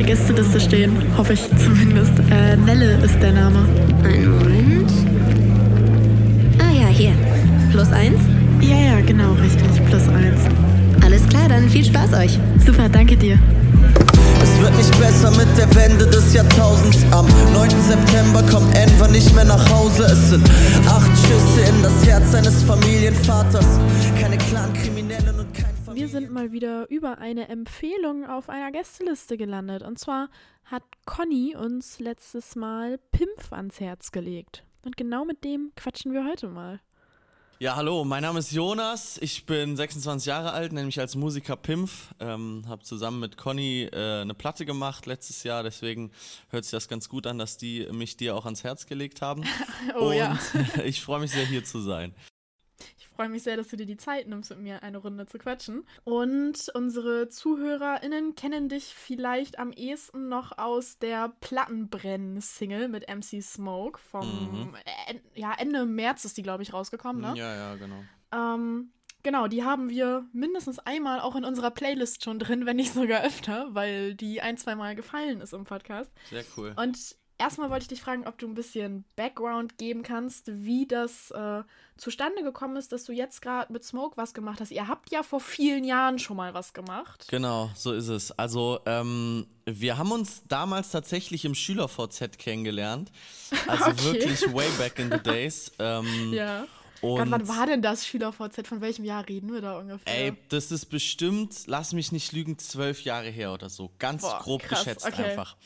der Gästeliste stehen. Hoffe ich zumindest. Äh, Nelle ist der Name. Einen Moment. Ah ja, hier. Plus eins? Ja, ja, genau, richtig. Plus eins. Alles klar, dann viel Spaß euch. Super, danke dir. Es wird nicht besser mit der Wende des Jahrtausends. Am 9. September kommt Enver nicht mehr nach Hause. Es sind acht Schüsse in das Herz seines Familienvaters. Keine Wir sind mal wieder über eine Empfehlung auf einer Gästeliste gelandet. Und zwar hat Conny uns letztes Mal Pimpf ans Herz gelegt. Und genau mit dem quatschen wir heute mal. Ja, hallo, mein Name ist Jonas. Ich bin 26 Jahre alt, nenne mich als Musiker Pimpf. Ähm, habe zusammen mit Conny äh, eine Platte gemacht letztes Jahr, deswegen hört sich das ganz gut an, dass die mich dir auch ans Herz gelegt haben. Oh Und ja. ich freue mich sehr, hier zu sein. Ich freue mich sehr, dass du dir die Zeit nimmst, mit mir eine Runde zu quatschen. Und unsere ZuhörerInnen kennen dich vielleicht am ehesten noch aus der Plattenbrennen-Single mit MC Smoke vom En- ja, Ende März ist die, glaube ich, rausgekommen, ne? Ja, ja, genau. Ähm, genau, die haben wir mindestens einmal auch in unserer Playlist schon drin, wenn nicht sogar öfter, weil die ein, zwei Mal gefallen ist im Podcast. Sehr cool. Und erstmal wollte ich dich fragen, ob du ein bisschen Background geben kannst, wie das äh, zustande gekommen ist, dass du jetzt gerade mit Smoke was gemacht hast. Ihr habt ja vor vielen Jahren schon mal was gemacht. Genau, so ist es. Also, ähm, wir haben uns damals tatsächlich im Schüler-VZ kennengelernt. Also Okay. wirklich way back in the days. Ähm, Ja. Und Gott, wann war denn das Schüler-VZ? Von welchem Jahr reden wir da ungefähr? Ey, das ist bestimmt, lass mich nicht lügen, zwölf Jahre her oder so. Ganz Boah, grob krass, geschätzt okay. einfach.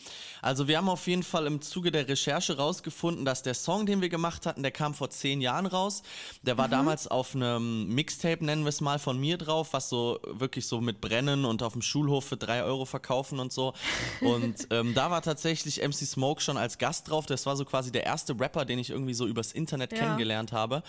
Also wir haben auf jeden Fall im Zuge der Recherche rausgefunden, dass der Song, den wir gemacht hatten, der kam vor zehn Jahren raus. Der Mhm. war damals auf einem Mixtape, nennen wir es mal, von mir drauf, was so wirklich so mit Brennen und auf dem Schulhof für drei Euro verkaufen und so. Und ähm, da war tatsächlich MC Smoke schon als Gast drauf. Das war so quasi der erste Rapper, den ich irgendwie so übers Internet Ja. kennengelernt habe.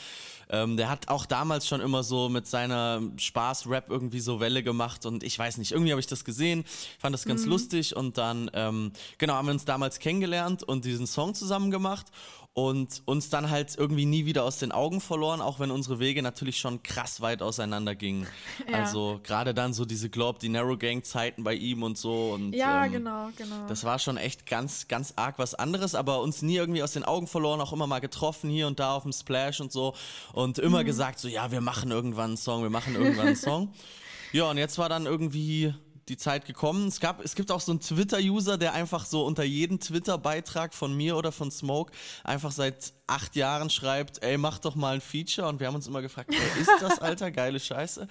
Ähm, der hat auch damals schon immer so mit seiner Spaß-Rap irgendwie so Welle gemacht und ich weiß nicht, irgendwie habe ich das gesehen, fand das ganz lustig und dann, ähm, genau, haben wir uns damals kennengelernt und diesen Song zusammen gemacht und uns dann halt irgendwie nie wieder aus den Augen verloren, auch wenn unsere Wege natürlich schon krass weit auseinander gingen. Ja. Also gerade dann so diese Glob, die Narrow Gang Zeiten bei ihm und so und ja, ähm, genau, genau. das war schon echt ganz, ganz arg was anderes, aber uns nie irgendwie aus den Augen verloren, auch immer mal getroffen hier und da auf dem Splash und so und immer Mhm. gesagt so, ja, wir machen irgendwann einen Song, wir machen irgendwann einen Song. Ja, und jetzt war dann irgendwie die Zeit gekommen. Es, gab, es gibt auch so einen Twitter-User, der einfach so unter jeden Twitter-Beitrag von mir oder von Smoke einfach seit acht Jahren schreibt, ey, mach doch mal ein Feature. Und wir haben uns immer gefragt, wer ist das, Alter? Geile Scheiße.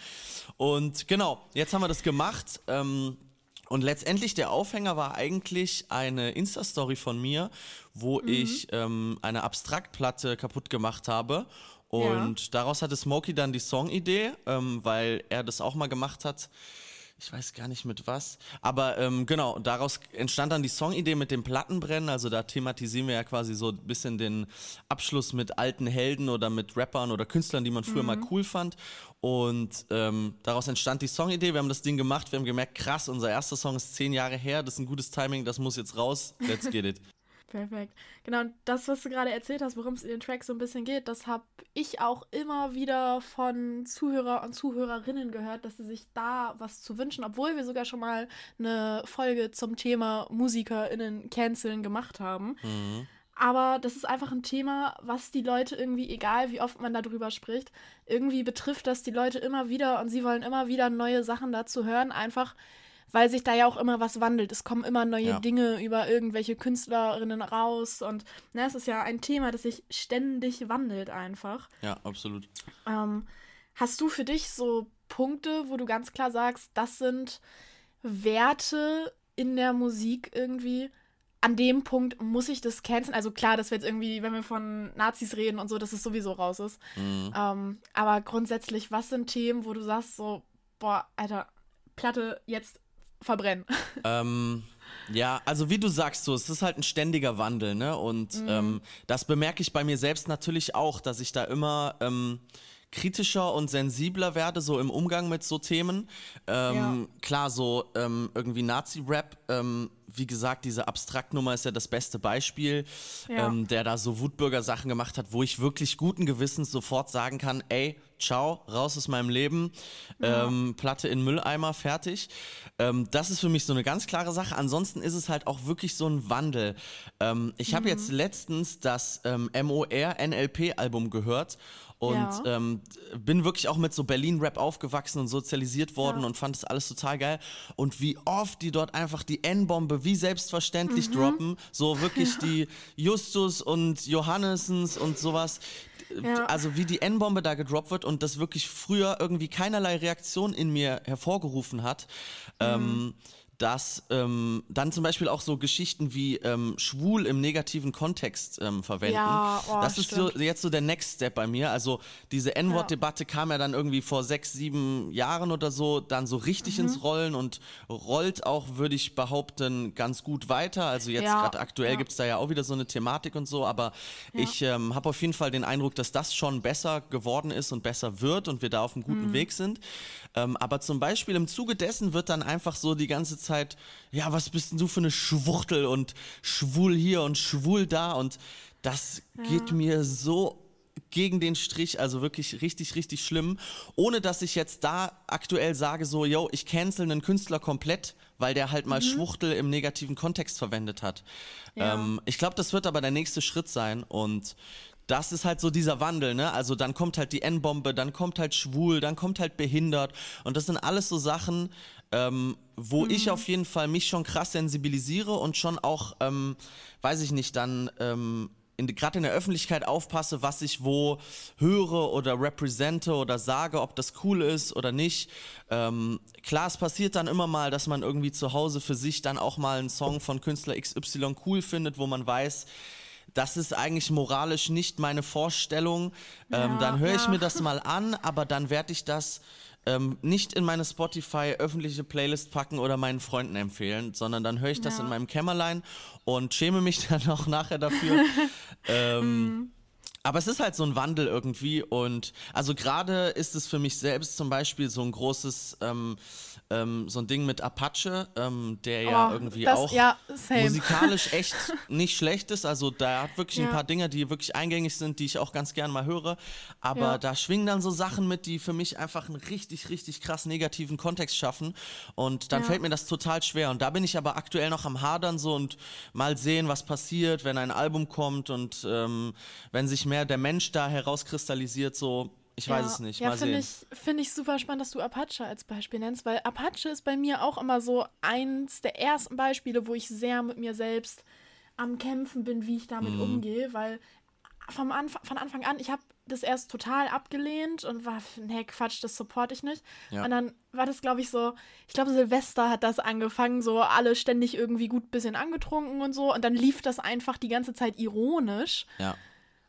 Und genau, jetzt haben wir das gemacht. Ähm, und letztendlich der Aufhänger war eigentlich eine Insta-Story von mir, wo ich ähm, eine Abstraktplatte kaputt gemacht habe. Und daraus hatte Smokey dann die Songidee, ähm, weil er das auch mal gemacht hat. Ich weiß gar nicht mit was. Aber ähm, genau, daraus entstand dann die Songidee mit dem Plattenbrennen. Also da thematisieren wir ja quasi so ein bisschen den Abschluss mit alten Helden oder mit Rappern oder Künstlern, die man früher mal cool fand. Und ähm, daraus entstand die Songidee. Wir haben das Ding gemacht. Wir haben gemerkt, krass, unser erster Song ist zehn Jahre her. Das ist ein gutes Timing. Das muss jetzt raus. Let's get it. Perfekt. Genau, und das, was du gerade erzählt hast, worum es in den Track so ein bisschen geht, das habe ich auch immer wieder von Zuhörer und Zuhörerinnen gehört, dass sie sich da was zu wünschen, obwohl wir sogar schon mal eine Folge zum Thema MusikerInnen canceln gemacht haben. Aber das ist einfach ein Thema, was die Leute irgendwie, egal wie oft man darüber spricht, irgendwie betrifft das die Leute immer wieder und sie wollen immer wieder neue Sachen dazu hören, einfach weil sich da ja auch immer was wandelt. Es kommen immer neue Ja. Dinge über irgendwelche Künstlerinnen raus und ne, es ist ja ein Thema, das sich ständig wandelt einfach. Ja, absolut. Ähm, hast du für dich so Punkte, wo du ganz klar sagst, das sind Werte in der Musik irgendwie? An dem Punkt muss ich das canceln. Also klar, dass wir jetzt irgendwie, wenn wir von Nazis reden und so, dass es sowieso raus ist. Mhm. Ähm, aber grundsätzlich, was sind Themen, wo du sagst so, boah, Alter, Platte jetzt verbrennen? Ähm, ja, also wie du sagst, so, es ist halt ein ständiger Wandel, ne? Und ähm, das bemerke ich bei mir selbst natürlich auch, dass ich da immer ähm, kritischer und sensibler werde, so im Umgang mit so Themen. Ähm, Klar, so ähm, irgendwie Nazi-Rap, ähm, wie gesagt, diese Abstraktnummer ist ja das beste Beispiel, Ja. ähm, der da so Wutbürger-Sachen gemacht hat, wo ich wirklich guten Gewissens sofort sagen kann, ey, ciao, raus aus meinem Leben, ähm, Platte in Mülleimer, fertig. Ähm, das ist für mich so eine ganz klare Sache. Ansonsten ist es halt auch wirklich so ein Wandel. Ich habe jetzt letztens das MOR-NLP-Album gehört und Ja. ähm, bin wirklich auch mit so Berlin-Rap aufgewachsen und sozialisiert worden Ja. und fand das alles total geil. Und wie oft die dort einfach die N-Bombe wie selbstverständlich Mhm. droppen. So wirklich die Justus und Johannessens und sowas. Ja. Also wie die N-Bombe da gedroppt wird und das wirklich früher irgendwie keinerlei Reaktion in mir hervorgerufen hat. Ähm, dass ähm, dann zum Beispiel auch so Geschichten wie ähm, schwul im negativen Kontext ähm, verwenden. Ja, oh, das ist so, jetzt so der Next Step bei mir. Also diese N-Wort-Debatte kam ja dann irgendwie vor sechs, sieben Jahren oder so dann so richtig Mhm. ins Rollen und rollt auch, würde ich behaupten, ganz gut weiter. Also jetzt Ja, gerade aktuell ja. gibt es da ja auch wieder so eine Thematik und so, aber ich ähm, habe auf jeden Fall den Eindruck, dass das schon besser geworden ist und besser wird und wir da auf einem guten Mhm. Weg sind. Ähm, aber zum Beispiel im Zuge dessen wird dann einfach so die ganze Zeit, ja, was bist denn du für eine Schwuchtel und schwul hier und schwul da und das geht mir so gegen den Strich, also wirklich richtig, richtig schlimm, ohne dass ich jetzt da aktuell sage so, yo, ich cancel einen Künstler komplett, weil der halt mal Schwuchtel im negativen Kontext verwendet hat. Ja. Ähm, ich glaube, das wird aber der nächste Schritt sein und das ist halt so dieser Wandel, ne? Also dann kommt halt die N-Bombe, dann kommt halt schwul, dann kommt halt behindert und das sind alles so Sachen, ähm, wo ich auf jeden Fall mich schon krass sensibilisiere und schon auch, ähm, weiß ich nicht, dann ähm, gerade in der Öffentlichkeit aufpasse, was ich wo höre oder represente oder sage, ob das cool ist oder nicht. Ähm, klar, es passiert dann immer mal, dass man irgendwie zu Hause für sich dann auch mal einen Song von Künstler XY cool findet, wo man weiß, das ist eigentlich moralisch nicht meine Vorstellung. Ähm, Ja, dann höre ich ja. mir das mal an, aber dann werde ich das ähm, nicht in meine Spotify öffentliche Playlist packen oder meinen Freunden empfehlen, sondern dann höre ich das Ja. in meinem Kämmerlein und schäme mich dann auch nachher dafür. ähm, aber es ist halt so ein Wandel irgendwie und also gerade ist es für mich selbst zum Beispiel so ein großes, ähm, ähm, so ein Ding mit Apache, ähm, der ja Oh, irgendwie das- auch ja, musikalisch echt nicht schlecht ist. Also da hat wirklich ein Ja. paar Dinge, die wirklich eingängig sind, die ich auch ganz gern mal höre. Aber Ja. da schwingen dann so Sachen mit, die für mich einfach einen richtig, richtig krass negativen Kontext schaffen. Und dann Ja. fällt mir das total schwer. Und da bin ich aber aktuell noch am Hadern so und mal sehen, was passiert, wenn ein Album kommt und ähm, wenn sich mehr der Mensch da herauskristallisiert, so. Ich weiß ja. es nicht. Ja, finde ich, find ich super spannend, dass du Apache als Beispiel nennst, weil Apache ist bei mir auch immer so eins der ersten Beispiele, wo ich sehr mit mir selbst am Kämpfen bin, wie ich damit Mhm. umgehe, weil vom Anfang, von Anfang an, ich habe das erst total abgelehnt und war, nee, Quatsch, das supporte ich nicht. Ja. Und dann war das, glaube ich, so, ich glaube, Silvester hat das angefangen, so alle ständig irgendwie gut bisschen angetrunken und so. Und dann lief das einfach die ganze Zeit ironisch. Ja.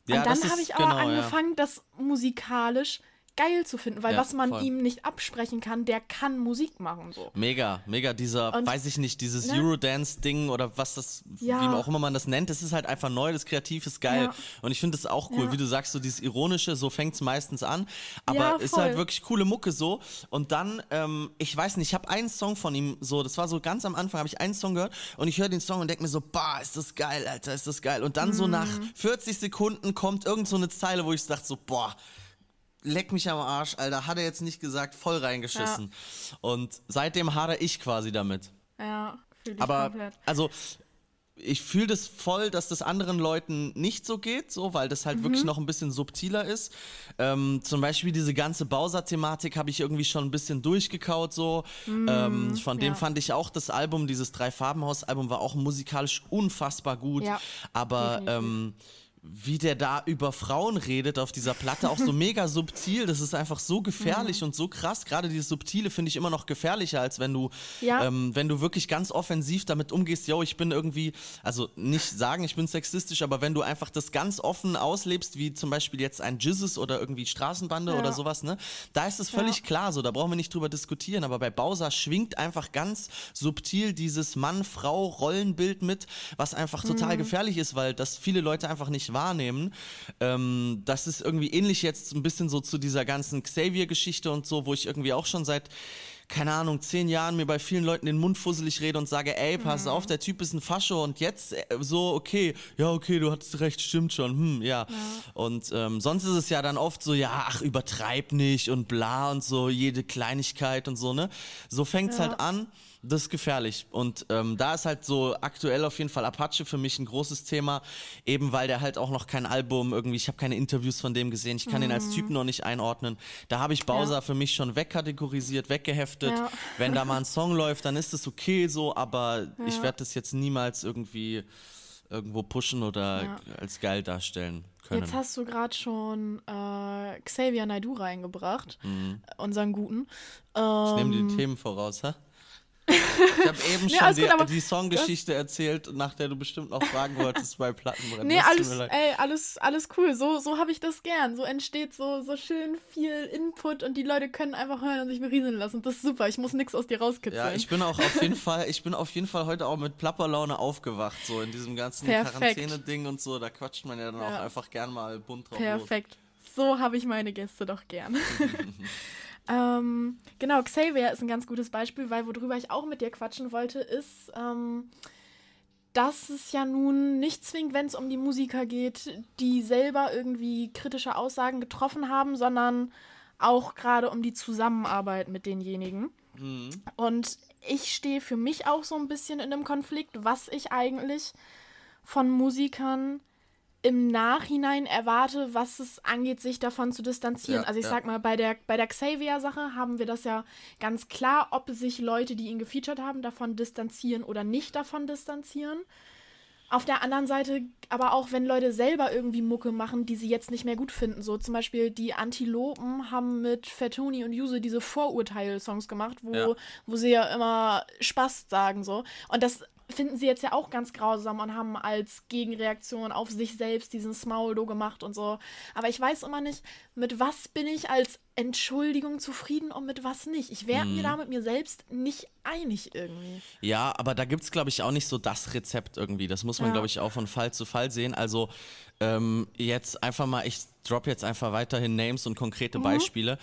Und Ja, das dann habe ich aber genau, ja. angefangen, das musikalisch geil zu finden, weil Ja, was man voll. ihm nicht absprechen kann, der kann Musik machen so. Mega, mega, dieser, Und- weiß ich nicht, dieses ne? Eurodance-Ding oder was das, Ja. wie auch immer man das nennt, das ist halt einfach neu, das kreativ, ist geil. Ja. Und ich finde es auch cool, wie du sagst, so dieses Ironische, so fängt es meistens an. Aber ist halt wirklich coole Mucke so. Und dann, ähm, ich weiß nicht, ich habe einen Song von ihm, so, das war so ganz am Anfang, habe ich einen Song gehört und ich höre den Song und denke mir so, bah, ist das geil, Alter, ist das geil. Und dann so nach Mhm. 40 Sekunden kommt irgend so eine Zeile, wo ich dachte so, boah, leck mich am Arsch, Alter, hat er jetzt nicht gesagt, voll reingeschissen. Und seitdem hadere ich quasi damit. Ja, fühle ich Aber, komplett. also, ich fühle das voll, dass das anderen Leuten nicht so geht, so, weil das halt wirklich noch ein bisschen subtiler ist. Ähm, zum Beispiel diese ganze Bowser-Thematik habe ich irgendwie schon ein bisschen durchgekaut, so. ähm, von dem ja. fand ich auch das Album, dieses Drei-Farbenhaus-Album war auch musikalisch unfassbar gut. Ja, aber ähm, wie der da über Frauen redet auf dieser Platte, auch so mega subtil. Das ist einfach so gefährlich Mhm. und so krass. Gerade dieses Subtile finde ich immer noch gefährlicher, als wenn du, Ja. ähm, wenn du wirklich ganz offensiv damit umgehst, yo, ich bin irgendwie, also nicht sagen, ich bin sexistisch, aber wenn du einfach das ganz offen auslebst, wie zum Beispiel jetzt ein Jizzes oder irgendwie Straßenbande Ja. oder sowas, ne? Da ist es völlig klar so, da brauchen wir nicht drüber diskutieren. Aber bei Bowser schwingt einfach ganz subtil dieses Mann-Frau-Rollenbild mit, was einfach Mhm. total gefährlich ist, weil das viele Leute einfach nicht wahrnehmen. Ähm, das ist irgendwie ähnlich jetzt ein bisschen so zu dieser ganzen Xavier-Geschichte und so, wo ich irgendwie auch schon seit keine Ahnung, zehn Jahren mir bei vielen Leuten den Mund fusselig rede und sage, ey, pass auf, der Typ ist ein Fascho und jetzt äh, so, okay, ja, okay, du hattest recht, stimmt schon, hm, ja. Und ähm, sonst ist es ja dann oft so, ja, ach, übertreib nicht und bla und so, jede Kleinigkeit und so, ne? So fängt's Ja. halt an. Das ist gefährlich. Und ähm, da ist halt so aktuell auf jeden Fall Apache für mich ein großes Thema, eben weil der halt auch noch kein Album irgendwie, ich habe keine Interviews von dem gesehen, ich kann ihn als Typ noch nicht einordnen. Da habe ich Bowser Mhm. Ja. für mich schon wegkategorisiert, weggeheftet. Ja. Wenn da mal ein Song läuft, dann ist es okay so, aber ich Ja. werde das jetzt niemals irgendwie irgendwo pushen oder als geil darstellen können. Jetzt hast du gerade schon äh, Xavier Naidoo reingebracht, unseren guten. Mhm. ich nehme Ähm, die Themen voraus, hä? Ich habe eben Nee, schon die, gut, die Songgeschichte erzählt, nach der du bestimmt noch fragen wolltest bei Plattenbrennen. Nee, alles, ey, alles, alles cool. So, so habe ich das gern. So entsteht so, so schön viel Input und die Leute können einfach hören und sich berieseln lassen. Das ist super. Ich muss nichts aus dir rauskitzeln. Ja, ich bin auch auf jeden Fall, ich bin auf jeden Fall heute auch mit Plapperlaune aufgewacht, so in diesem ganzen. Quarantäne-Ding und so, da quatscht man ja dann auch Ja. einfach gern mal bunt drauf los. Perfekt. So habe ich meine Gäste doch gern. ähm, genau, Xavier ist ein ganz gutes Beispiel, weil worüber ich auch mit dir quatschen wollte, ist, ähm, dass es ja nun nicht zwingend, wenn es um die Musiker geht, die selber irgendwie kritische Aussagen getroffen haben, sondern auch gerade um die Zusammenarbeit mit denjenigen. Und ich stehe für mich auch so ein bisschen in einem Konflikt, was ich eigentlich von Musikern im Nachhinein erwarte, was es angeht, sich davon zu distanzieren. Ja, also ich ja. sag mal, bei der, bei der Xavier-Sache haben wir das ja ganz klar, ob sich Leute, die ihn gefeatured haben, davon distanzieren oder nicht davon distanzieren. Auf der anderen Seite, aber auch wenn Leute selber irgendwie Mucke machen, die sie jetzt nicht mehr gut finden. So zum Beispiel die Antilopen haben mit Fatuni und Yuse diese Vorurteil-Songs gemacht, wo, Ja. wo sie ja immer Spaß sagen so. Und das finden sie jetzt ja auch ganz grausam und haben als Gegenreaktion auf sich selbst diesen Smaulo gemacht und so. Aber ich weiß immer nicht, mit was bin ich als Entschuldigung zufrieden und mit was nicht. Ich werde Mhm. mir da mit mir selbst nicht einig irgendwie. Ja, aber da gibt es, glaube ich, auch nicht so das Rezept irgendwie. Das muss man, Ja. glaube ich, auch von Fall zu Fall sehen. Also ähm, jetzt einfach mal, ich drop jetzt einfach weiterhin Names und konkrete Beispiele.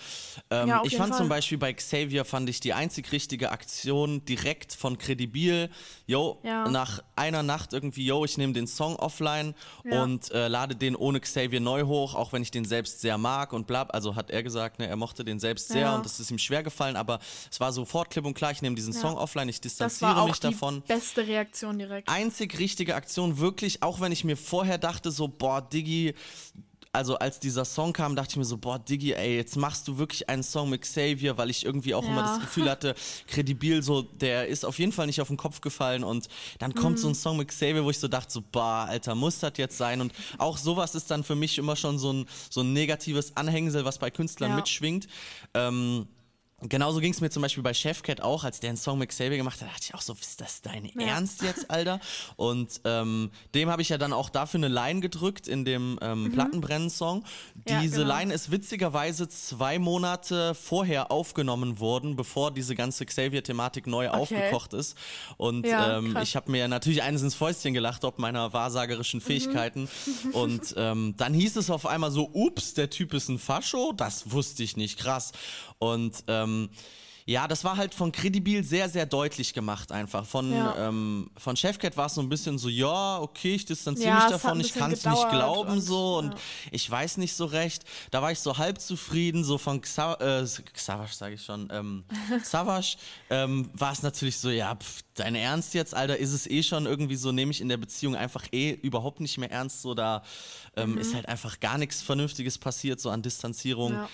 Ähm, Mhm. Ja, ich fand Fall. zum Beispiel bei Xavier, fand ich die einzig richtige Aktion direkt von Credibil. Yo, Ja. nach einer Nacht irgendwie, yo, ich nehme den Song offline Ja. und äh, lade den ohne Xavier neu hoch, auch wenn ich den selbst sehr mag und bla. Also hat er gesagt, ne, er mochte den selbst sehr und das ist ihm schwer gefallen, aber es war sofort klipp und klar, ich nehme diesen. Song offline, ich Das distanziere war auch mich die davon. beste Reaktion direkt. Einzig richtige Aktion, wirklich, auch wenn ich mir vorher dachte, so, boah, Diggi, also als dieser Song kam, dachte ich mir so, boah, Diggi, ey, jetzt machst du wirklich einen Song mit Xavier, weil ich irgendwie auch immer Ja. das Gefühl hatte, kredibil, so, der ist auf jeden Fall nicht auf den Kopf gefallen und dann kommt Mhm. so ein Song mit Xavier, wo ich so dachte, so, boah, Alter, muss das jetzt sein? Und auch sowas ist dann für mich immer schon so ein, so ein negatives Anhängsel, was bei Künstlern Ja. mitschwingt. Ähm, Genauso ging es mir zum Beispiel bei Chefcat auch, als der einen Song mit Xavier gemacht hat, dachte ich auch so, ist das dein Ernst jetzt, Alter? Und ähm, dem habe ich ja dann auch dafür eine Line gedrückt in dem ähm, Plattenbrennen-Song. Ja, Diese genau. Line ist witzigerweise zwei Monate vorher aufgenommen worden, bevor diese ganze Xavier-Thematik neu aufgekocht ist. Und Ja, ähm, ich habe mir natürlich eines ins Fäustchen gelacht, ob meiner wahrsagerischen Mhm. Fähigkeiten. Und ähm, dann hieß es auf einmal so, ups, der Typ ist ein Fascho, das wusste ich nicht, krass. Und ähm, ja, das war halt von Credibil sehr, sehr deutlich gemacht einfach. Von, Ja. ähm, von Chefcat war es so ein bisschen so, ja, okay, ich distanziere Ja, mich davon, ich kann es nicht glauben und- so und ja. ich weiß nicht so recht. Da war ich so halb zufrieden, so von Xa äh, Xavash sage ich schon, ähm, Savage ähm, war es natürlich so, ja, pf, dein Ernst jetzt, Alter, ist es eh schon irgendwie so, nehme ich in der Beziehung einfach eh überhaupt nicht mehr ernst, so da ähm, Mhm. ist halt einfach gar nichts Vernünftiges passiert, so an Distanzierung. Ja.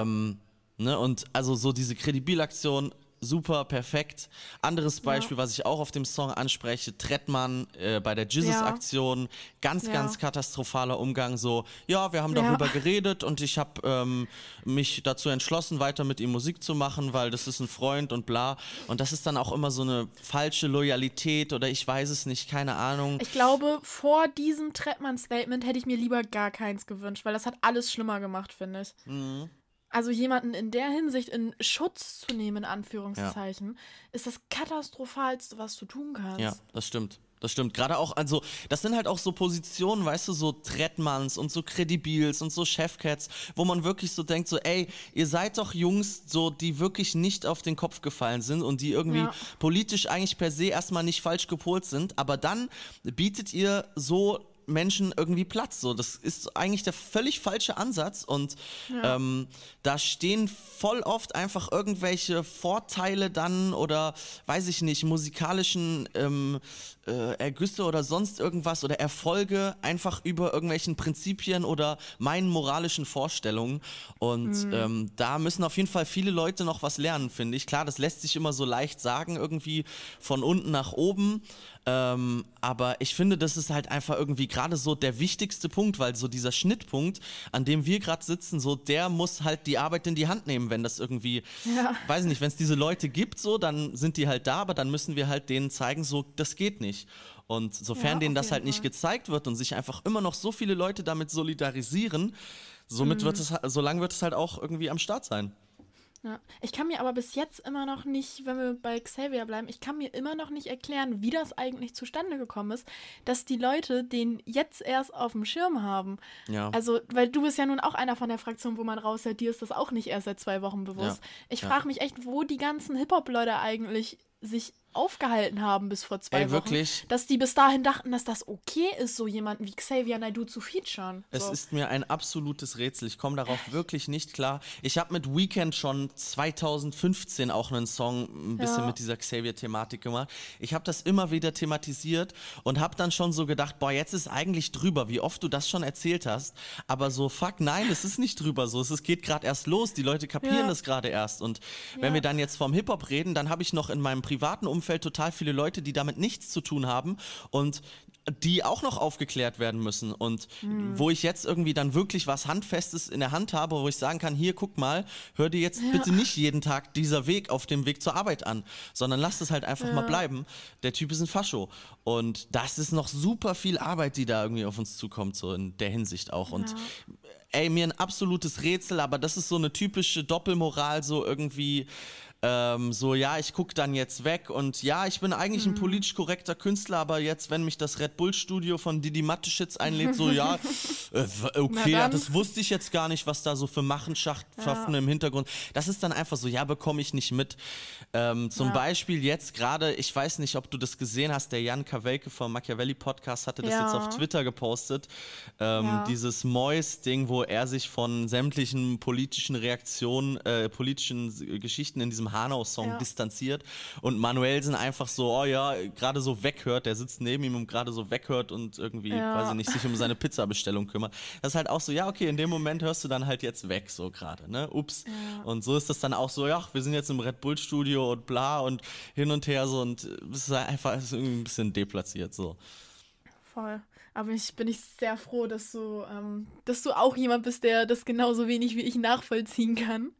Ähm, ne, und also so diese Kredibilaktion, super, perfekt. Anderes Beispiel, was ich auch auf dem Song anspreche, Trettmann äh, bei der Jizzes-Aktion, ganz, Ja. ganz katastrophaler Umgang, so, ja, wir haben Ja. darüber geredet und ich habe ähm, mich dazu entschlossen, weiter mit ihm Musik zu machen, weil das ist ein Freund und bla. Und das ist dann auch immer so eine falsche Loyalität oder ich weiß es nicht, keine Ahnung. Ich glaube, vor diesem Trettmann-Statement hätte ich mir lieber gar keins gewünscht, weil das hat alles schlimmer gemacht, finde ich. Mhm. Also jemanden in der Hinsicht in Schutz zu nehmen, in Anführungszeichen, ist das katastrophalste, was du tun kannst. Ja, das stimmt. Das stimmt. Gerade auch, also, das sind halt auch so Positionen, weißt du, so Trettmanns und so Credibils und so Chefcats, wo man wirklich so denkt, so, ey, ihr seid doch Jungs, so, die wirklich nicht auf den Kopf gefallen sind und die irgendwie Ja. politisch eigentlich per se erstmal nicht falsch gepolt sind, aber dann bietet ihr so Menschen irgendwie Platz. So, das ist eigentlich der völlig falsche Ansatz und ähm, da stehen voll oft einfach irgendwelche Vorteile dann oder weiß ich nicht, musikalischen ähm, äh, Ergüsse oder sonst irgendwas oder Erfolge einfach über irgendwelchen Prinzipien oder meinen moralischen Vorstellungen. Und ähm, da müssen auf jeden Fall viele Leute noch was lernen, finde ich. Klar, das lässt sich immer so leicht sagen, irgendwie von unten nach oben. Ähm, aber ich finde, das ist halt einfach irgendwie gerade so der wichtigste Punkt, weil so dieser Schnittpunkt, an dem wir gerade sitzen, so der muss halt die Arbeit in die Hand nehmen, wenn das irgendwie, Ja. weiß nicht, wenn es diese Leute gibt, so, dann sind die halt da, aber dann müssen wir halt denen zeigen, so, das geht nicht. Und sofern Ja, denen das halt jeden nicht Fall. gezeigt wird und sich einfach immer noch so viele Leute damit solidarisieren, somit Mhm. wird es, so lange wird es halt auch irgendwie am Start sein. Ja. Ich kann mir aber bis jetzt immer noch nicht, wenn wir bei Xavier bleiben, ich kann mir immer noch nicht erklären, wie das eigentlich zustande gekommen ist, dass die Leute den jetzt erst auf dem Schirm haben. Ja. Also, weil du bist ja nun auch einer von der Fraktion, wo man raushört, dir ist das auch nicht erst seit zwei Wochen bewusst. Ja. Ich Ja. frage mich echt, wo die ganzen Hip-Hop-Leute eigentlich sich aufgehalten haben bis vor zwei Ey, Wochen. wirklich? Dass die bis dahin dachten, dass das okay ist, so jemanden wie Xavier Naidoo zu featuren. Es so. ist mir ein absolutes Rätsel. Ich komme darauf wirklich nicht klar. Ich habe mit Weekend schon 2015 auch einen Song ein bisschen Ja. mit dieser Xavier-Thematik gemacht. Ich habe das immer wieder thematisiert und habe dann schon so gedacht, boah, jetzt ist eigentlich drüber, wie oft du das schon erzählt hast. Aber so, fuck, nein, es ist nicht drüber so. Es geht gerade erst los. Die Leute kapieren Ja. das gerade erst. Und wenn Ja. wir dann jetzt vom Hip-Hop reden, dann habe ich noch in meinem privaten Umfeld total viele Leute, die damit nichts zu tun haben und die auch noch aufgeklärt werden müssen. Und wo ich jetzt irgendwie dann wirklich was Handfestes in der Hand habe, wo ich sagen kann, hier, guck mal, hör dir jetzt bitte nicht jeden Tag dieser Weg auf dem Weg zur Arbeit an, sondern lass es halt einfach mal bleiben. Der Typ ist ein Fascho. Und das ist noch super viel Arbeit, die da irgendwie auf uns zukommt, so in der Hinsicht auch. Und ey, mir ein absolutes Rätsel, aber das ist so eine typische Doppelmoral, so irgendwie. Ähm, so, ja, ich gucke dann jetzt weg und ja, ich bin eigentlich ein politisch korrekter Künstler, aber jetzt, wenn mich das Red Bull Studio von Didi Matteschitz einlädt, so, ja, äh, w- okay, ja, das wusste ich jetzt gar nicht, was da so für Machenschaften im Hintergrund. Das ist dann einfach so, ja, bekomme ich nicht mit. Ähm, zum Ja. Beispiel jetzt gerade, ich weiß nicht, ob du das gesehen hast, der Jan Kawelke vom Machiavelli Podcast hatte das Ja. jetzt auf Twitter gepostet. Ähm, Ja. Dieses Mois-Ding, wo er sich von sämtlichen politischen Reaktionen, äh, politischen Geschichten in diesem Hanau-Song Ja. distanziert und Manuelsen einfach so, oh ja, gerade so weghört, der sitzt neben ihm und gerade so weghört und irgendwie, Ja. weiß ich nicht, sich um seine Pizzabestellung kümmert. Das ist halt auch so, ja, okay, in dem Moment hörst du dann halt jetzt weg, so gerade, ne? Ups. Und so ist das dann auch so, ja, wir sind jetzt im Red Bull-Studio und bla und hin und her so und es ist einfach ist irgendwie ein bisschen deplatziert, so. Voll. Aber ich bin ich sehr froh, dass du, ähm, dass du auch jemand bist, der das genauso wenig wie ich nachvollziehen kann.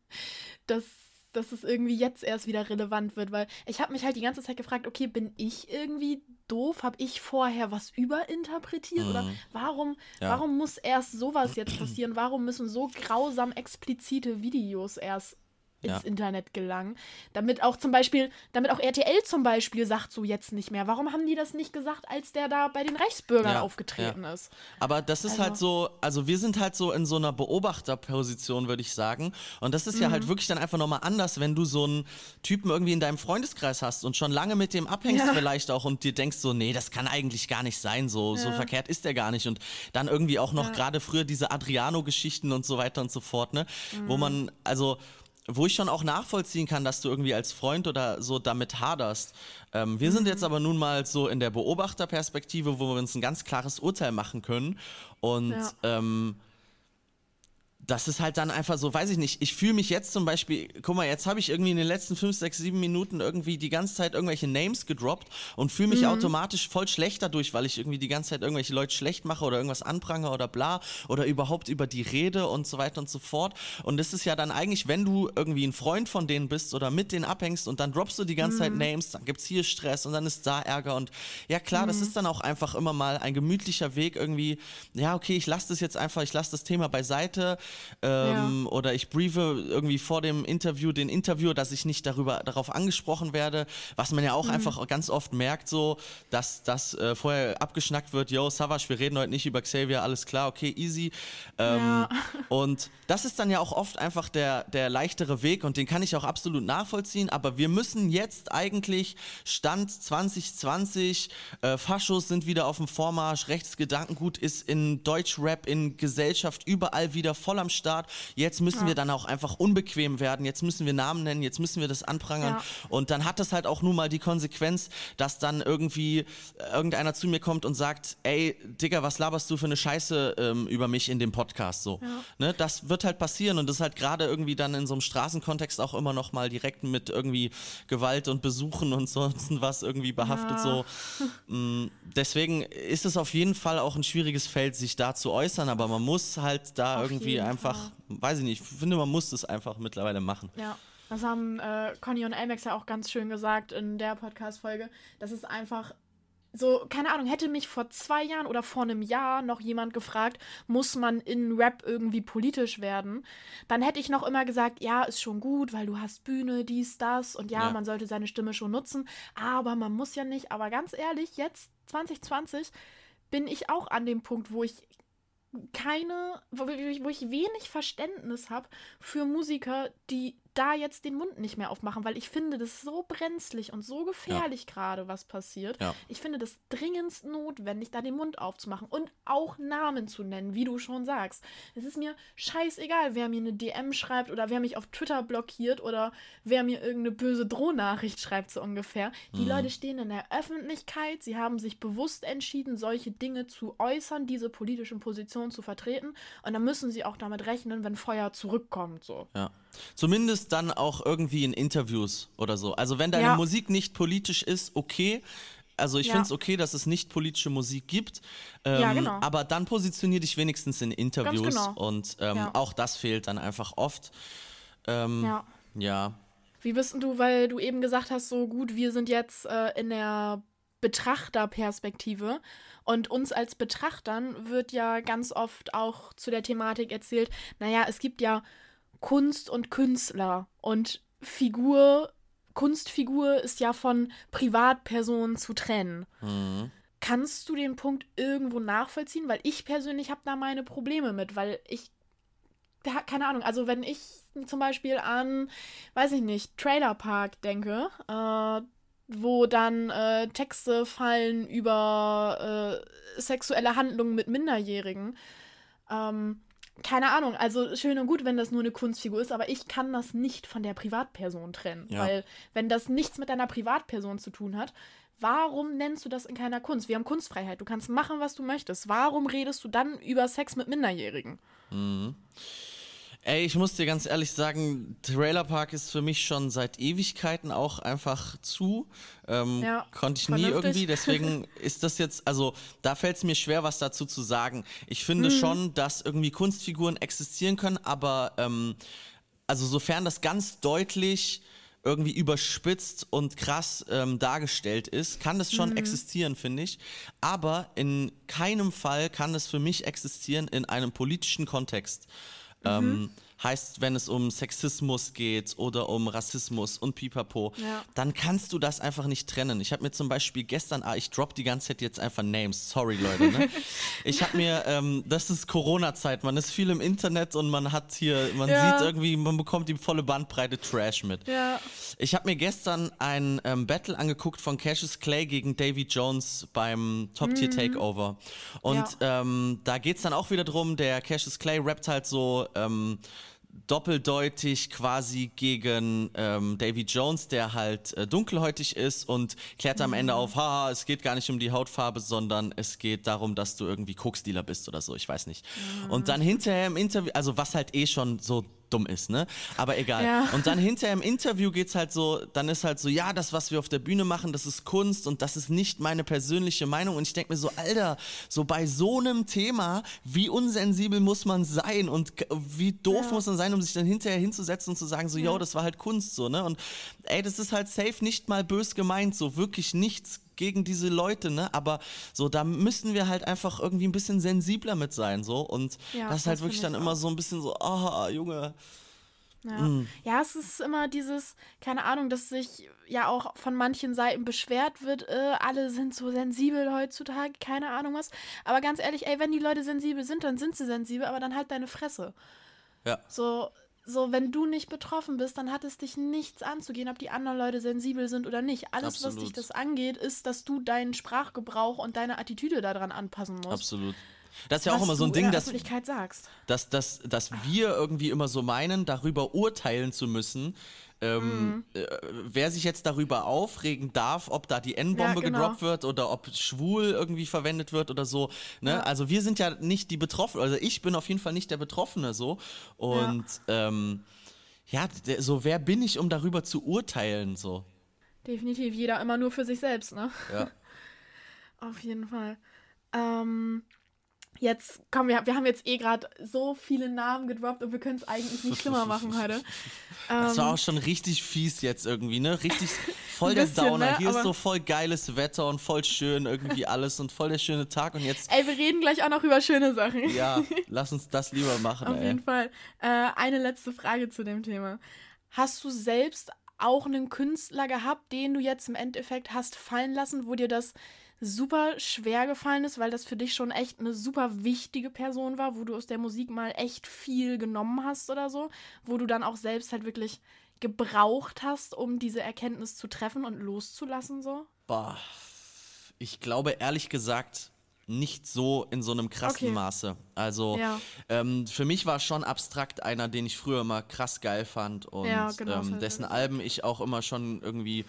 Dass, dass es irgendwie jetzt erst wieder relevant wird. Weil ich habe mich halt die ganze Zeit gefragt, okay, bin ich irgendwie doof? Habe ich vorher was überinterpretiert? Oder warum, Mhm. Ja. warum muss erst sowas jetzt passieren? Warum müssen so grausam explizite Videos erst ins Ja. Internet gelangen. Damit auch zum Beispiel, damit auch RTL zum Beispiel sagt so jetzt nicht mehr. Warum haben die das nicht gesagt, als der da bei den Reichsbürgern Ja, aufgetreten ist? Aber das ist Also- halt so, also wir sind halt so in so einer Beobachterposition, würde ich sagen. Und das ist ja Mhm. halt wirklich dann einfach nochmal anders, wenn du so einen Typen irgendwie in deinem Freundeskreis hast und schon lange mit dem abhängst Ja. vielleicht auch und dir denkst so, nee, das kann eigentlich gar nicht sein, so, so Ja. verkehrt ist der gar nicht. Und dann irgendwie auch noch Ja. gerade früher diese Adriano-Geschichten und so weiter und so fort, ne? Wo Mhm. man, also wo ich schon auch nachvollziehen kann, dass du irgendwie als Freund oder so damit haderst. Ähm, wir Mhm. sind jetzt aber nun mal so in der Beobachterperspektive, wo wir uns ein ganz klares Urteil machen können. Und Ja. ähm, das ist halt dann einfach so, weiß ich nicht, ich fühle mich jetzt zum Beispiel, guck mal, jetzt habe ich irgendwie in den letzten 5, 6, 7 Minuten irgendwie die ganze Zeit irgendwelche Names gedroppt und fühle Mhm. mich automatisch voll schlecht dadurch, weil ich irgendwie die ganze Zeit irgendwelche Leute schlecht mache oder irgendwas anprange oder bla oder überhaupt über die rede und so weiter und so fort. Und das ist ja dann eigentlich, wenn du irgendwie ein Freund von denen bist oder mit denen abhängst und dann droppst du die ganze Mhm. Zeit Names, dann gibt's hier Stress und dann ist da Ärger und ja klar, Mhm. das ist dann auch einfach immer mal ein gemütlicher Weg irgendwie, ja okay, ich lasse das jetzt einfach, ich lasse das Thema beiseite, ähm, oder ich briefe irgendwie vor dem Interview den Interviewer, dass ich nicht darüber darauf angesprochen werde, was man ja auch einfach ganz oft merkt, so, dass das äh, vorher abgeschnackt wird, yo, Savage, wir reden heute nicht über Xavier, alles klar, okay, easy. Ähm, Ja. Und das ist dann ja auch oft einfach der, der leichtere Weg und den kann ich auch absolut nachvollziehen, aber wir müssen jetzt eigentlich Stand 2020, äh, Faschos sind wieder auf dem Vormarsch, Rechtsgedankengut ist in Deutschrap, in Gesellschaft überall wieder voll am Start. Jetzt müssen Ja. wir dann auch einfach unbequem werden, jetzt müssen wir Namen nennen, jetzt müssen wir das anprangern Ja. und dann hat das halt auch nun mal die Konsequenz, dass dann irgendwie äh, irgendeiner zu mir kommt und sagt, ey, Digga, was laberst du für eine Scheiße ähm, über mich in dem Podcast so. Ne, das wird halt passieren und das ist halt gerade irgendwie dann in so einem Straßenkontext auch immer noch mal direkt mit irgendwie Gewalt und Besuchen und sonst was irgendwie behaftet Ja. so. Mm, Deswegen ist es auf jeden Fall auch ein schwieriges Feld, sich da zu äußern, aber man muss halt da Auf irgendwie einfach, weiß ich nicht, ich finde, man muss es einfach mittlerweile machen. Ja, das haben äh, Conny und Elmex ja auch ganz schön gesagt in der Podcast-Folge. Das ist einfach so, keine Ahnung, hätte mich vor zwei Jahren oder vor einem Jahr noch jemand gefragt, muss man in Rap irgendwie politisch werden, dann hätte ich noch immer gesagt, ja, ist schon gut, weil du hast Bühne, dies, das und ja, Ja. man sollte seine Stimme schon nutzen, aber man muss ja nicht. Aber ganz ehrlich, jetzt 2020 bin ich auch an dem Punkt, wo ich keine, wo ich, wenig Verständnis habe für Musiker, die da jetzt den Mund nicht mehr aufmachen, weil ich finde das so brenzlig und so gefährlich gerade, was passiert. Ja. Ich finde das dringendst notwendig, da den Mund aufzumachen und auch Namen zu nennen, wie du schon sagst. Es ist mir scheißegal, wer mir eine DM schreibt oder wer mich auf Twitter blockiert oder wer mir irgendeine böse Drohnachricht schreibt, so ungefähr. Die Leute stehen in der Öffentlichkeit, sie haben sich bewusst entschieden, solche Dinge zu äußern, diese politischen Positionen zu vertreten und dann müssen sie auch damit rechnen, wenn Feuer zurückkommt, so. Ja. Zumindest dann auch irgendwie in Interviews oder so. Also wenn deine Ja. Musik nicht politisch ist, okay. Also ich Ja. finde es okay, dass es nicht politische Musik gibt. Ähm, Ja, genau. Aber dann positionier dich wenigstens in Interviews. genau. Und ähm, Ja. auch das fehlt dann einfach oft. Ähm, Ja. ja. Wie bist du, weil du eben gesagt hast, so gut, wir sind jetzt äh, in der Betrachterperspektive und uns als Betrachtern wird ja ganz oft auch zu der Thematik erzählt, naja, es gibt ja Kunst und Künstler und Figur, Kunstfigur ist ja von Privatpersonen zu trennen. Mhm. Kannst du den Punkt irgendwo nachvollziehen? Weil ich persönlich habe da meine Probleme mit, weil ich, da, keine Ahnung, also wenn ich zum Beispiel an, weiß ich nicht, Trailer Park denke, äh, wo dann äh, Texte fallen über äh, sexuelle Handlungen mit Minderjährigen, ähm, keine Ahnung, also schön und gut, wenn das nur eine Kunstfigur ist, aber ich kann das nicht von der Privatperson trennen. Ja. Weil, wenn das nichts mit deiner Privatperson zu tun hat, warum nennst du das in keiner Kunst? Wir haben Kunstfreiheit. Du kannst machen, was du möchtest. Warum redest du dann über Sex mit Minderjährigen? Ey, ich muss dir ganz ehrlich sagen, Trailer Park ist für mich schon seit Ewigkeiten auch einfach zu. Ähm, Ja, konnte ich nie vernünftig. irgendwie, deswegen ist das jetzt, also da fällt es mir schwer, was dazu zu sagen. Ich finde Mhm. schon, dass irgendwie Kunstfiguren existieren können, aber ähm, also sofern das ganz deutlich irgendwie überspitzt und krass ähm, dargestellt ist, kann das Mhm. schon existieren, finde ich. Aber in keinem Fall kann es für mich existieren in einem politischen Kontext. Mhm. Ähm, heißt, wenn es um Sexismus geht oder um Rassismus und Pipapo, Ja. dann kannst du das einfach nicht trennen. Ich habe mir zum Beispiel gestern, ah, ich drop die ganze Zeit jetzt einfach Names, sorry Leute. Ne? ich habe mir, ähm, das ist Corona-Zeit, man ist viel im Internet und man hat hier, man Ja. sieht irgendwie, man bekommt die volle Bandbreite Trash mit. Ja. Ich habe mir gestern ein ähm, Battle angeguckt von Cassius Clay gegen Davy Jones beim Top Tier Takeover. Und ähm, da geht's dann auch wieder drum, der Cassius Clay rappt halt so ähm, doppeldeutig quasi gegen ähm, Davy Jones, der halt äh, dunkelhäutig ist und klärt am Ende auf, haha, es geht gar nicht um die Hautfarbe, sondern es geht darum, dass du irgendwie Koksdealer bist oder so, ich weiß nicht. Und dann hinterher im Interview, also was halt eh schon so dumm ist, ne? Aber egal. Ja. Und dann hinterher im Interview geht's halt so, dann ist halt so, ja, das, was wir auf der Bühne machen, das ist Kunst und das ist nicht meine persönliche Meinung. Und ich denke mir so, Alter, so bei so einem Thema, wie unsensibel muss man sein und wie doof muss man sein, um sich dann hinterher hinzusetzen und zu sagen, so, yo, das war halt Kunst, so, ne? Und ey, das ist halt safe nicht mal bös gemeint, so wirklich nichts gegen diese Leute, ne? Aber so, da müssen wir halt einfach irgendwie ein bisschen sensibler mit sein, so. Und Ja, das ist halt das wirklich dann ich immer auch. so ein bisschen so, ah, Junge. Ja. Mm. ja, es ist immer dieses, keine Ahnung, dass sich ja auch von manchen Seiten beschwert wird, äh, alle sind so sensibel heutzutage, keine Ahnung was. Aber ganz ehrlich, ey, wenn die Leute sensibel sind, dann sind sie sensibel, aber dann halt deine Fresse. Ja. So, so, wenn du nicht betroffen bist, dann hat es dich nichts anzugehen, ob die anderen Leute sensibel sind oder nicht. Alles, was dich Absolut. das angeht, ist, dass du deinen Sprachgebrauch und deine Attitüde daran anpassen musst. Absolut. Das ist ja auch was immer so ein Ding, dass, dass, dass, dass wir irgendwie immer so meinen, darüber urteilen zu müssen, ähm, Mhm. äh, wer sich jetzt darüber aufregen darf, ob da die N-Bombe Ja, genau. gedroppt wird oder ob schwul irgendwie verwendet wird oder so. Ne? Also wir sind ja nicht die Betroffenen, also ich bin auf jeden Fall nicht der Betroffene so. Und ja, ähm, ja so wer bin ich, um darüber zu urteilen so. Definitiv, jeder immer nur für sich selbst, ne? Ja. Auf jeden Fall. Ähm, jetzt, komm, wir, wir haben jetzt eh gerade so viele Namen gedroppt und wir können es eigentlich nicht schlimmer machen heute. Das Ähm, war auch schon richtig fies jetzt irgendwie, ne? Richtig voll Ein der bisschen, Downer. ne? Hier ist so voll geiles Wetter und voll schön irgendwie alles und voll der schöne Tag und jetzt, Ey, wir reden gleich auch noch über schöne Sachen. ja, lass uns das lieber machen, Auf ey. jeden Fall. Äh, eine letzte Frage zu dem Thema. Hast du selbst auch einen Künstler gehabt, den du jetzt im Endeffekt hast fallen lassen, wo dir das super schwer gefallen ist, weil das für dich schon echt eine super wichtige Person war, wo du aus der Musik mal echt viel genommen hast oder so, wo du dann auch selbst halt wirklich gebraucht hast, um diese Erkenntnis zu treffen und loszulassen so? Boah, ich glaube ehrlich gesagt nicht so in so einem krassen Okay. Maße. Also Ja. ähm, für mich war schon abstrakt einer, den ich früher immer krass geil fand und Ja, genau, ähm, dessen. Alben ich auch immer schon irgendwie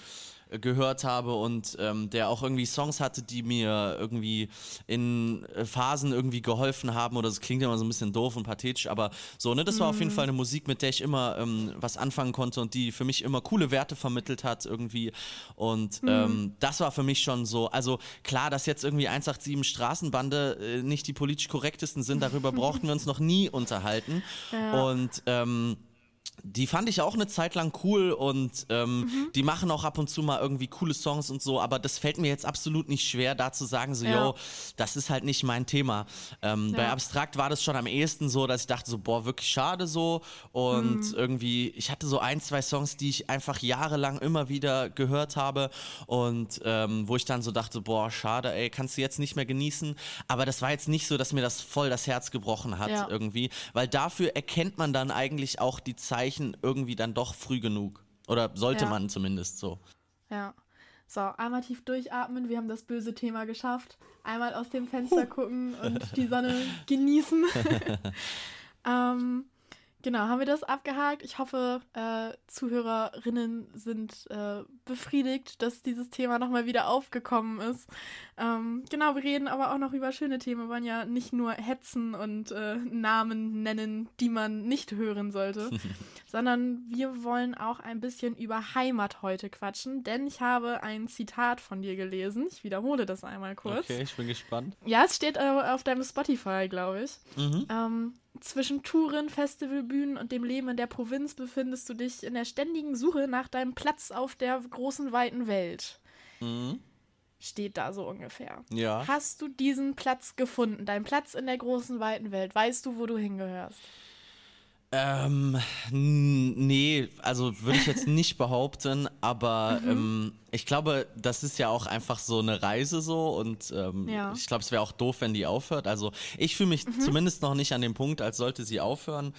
gehört habe und ähm, der auch irgendwie Songs hatte, die mir irgendwie in äh, Phasen irgendwie geholfen haben oder es klingt immer so ein bisschen doof und pathetisch, aber so, ne, das war auf Mhm. jeden Fall eine Musik, mit der ich immer ähm, was anfangen konnte und die für mich immer coole Werte vermittelt hat irgendwie und Mhm. ähm, das war für mich schon so, also klar, dass jetzt irgendwie 187 Straßenbande äh, nicht die politisch korrektesten sind, darüber brauchten wir uns noch nie unterhalten Ja. und ähm, die fand ich auch eine Zeit lang cool und ähm, Mhm. die machen auch ab und zu mal irgendwie coole Songs und so, aber das fällt mir jetzt absolut nicht schwer, da zu sagen, so, Ja. yo, das ist halt nicht mein Thema. Ähm, Bei Ja. Abstrakt war das schon am ehesten so, dass ich dachte, so, boah, wirklich schade so und Mhm. irgendwie, ich hatte so ein, zwei Songs, die ich einfach jahrelang immer wieder gehört habe und ähm, wo ich dann so dachte, boah, schade, ey, kannst du jetzt nicht mehr genießen, aber das war jetzt nicht so, dass mir das voll das Herz gebrochen hat Ja. irgendwie, weil dafür erkennt man dann eigentlich auch die Zeichen irgendwie dann doch früh genug. Oder sollte Ja. man zumindest so. Ja. So, einmal tief durchatmen. Wir haben das böse Thema geschafft. Einmal aus dem Fenster gucken und die Sonne genießen. ähm, genau, haben wir das abgehakt. Ich hoffe, äh, Zuhörerinnen sind äh, befriedigt, dass dieses Thema nochmal wieder aufgekommen ist. Ähm, genau, wir reden aber auch noch über schöne Themen. Wir wollen ja nicht nur hetzen und äh, Namen nennen, die man nicht hören sollte, sondern wir wollen auch ein bisschen über Heimat heute quatschen, denn ich habe ein Zitat von dir gelesen. Ich wiederhole das einmal kurz. Okay, ich bin gespannt. Ja, es steht auf deinem Spotify, glaube ich. Mhm. Ähm, zwischen Touren, Festivalbühnen und dem Leben in der Provinz befindest du dich in der ständigen Suche nach deinem Platz auf der großen, weiten Welt. Mhm. Steht da so ungefähr. Ja. Hast du diesen Platz gefunden? Deinen Platz in der großen, weiten Welt? Weißt du, wo du hingehörst? Ähm, nee, also würde ich jetzt nicht behaupten, aber Mhm. ähm, ich glaube, das ist ja auch einfach so eine Reise so und ähm, Ja. Mhm. ich glaube, es wäre auch doof, wenn die aufhört. Also ich fühle mich zumindest noch nicht an dem Punkt, als sollte sie aufhören.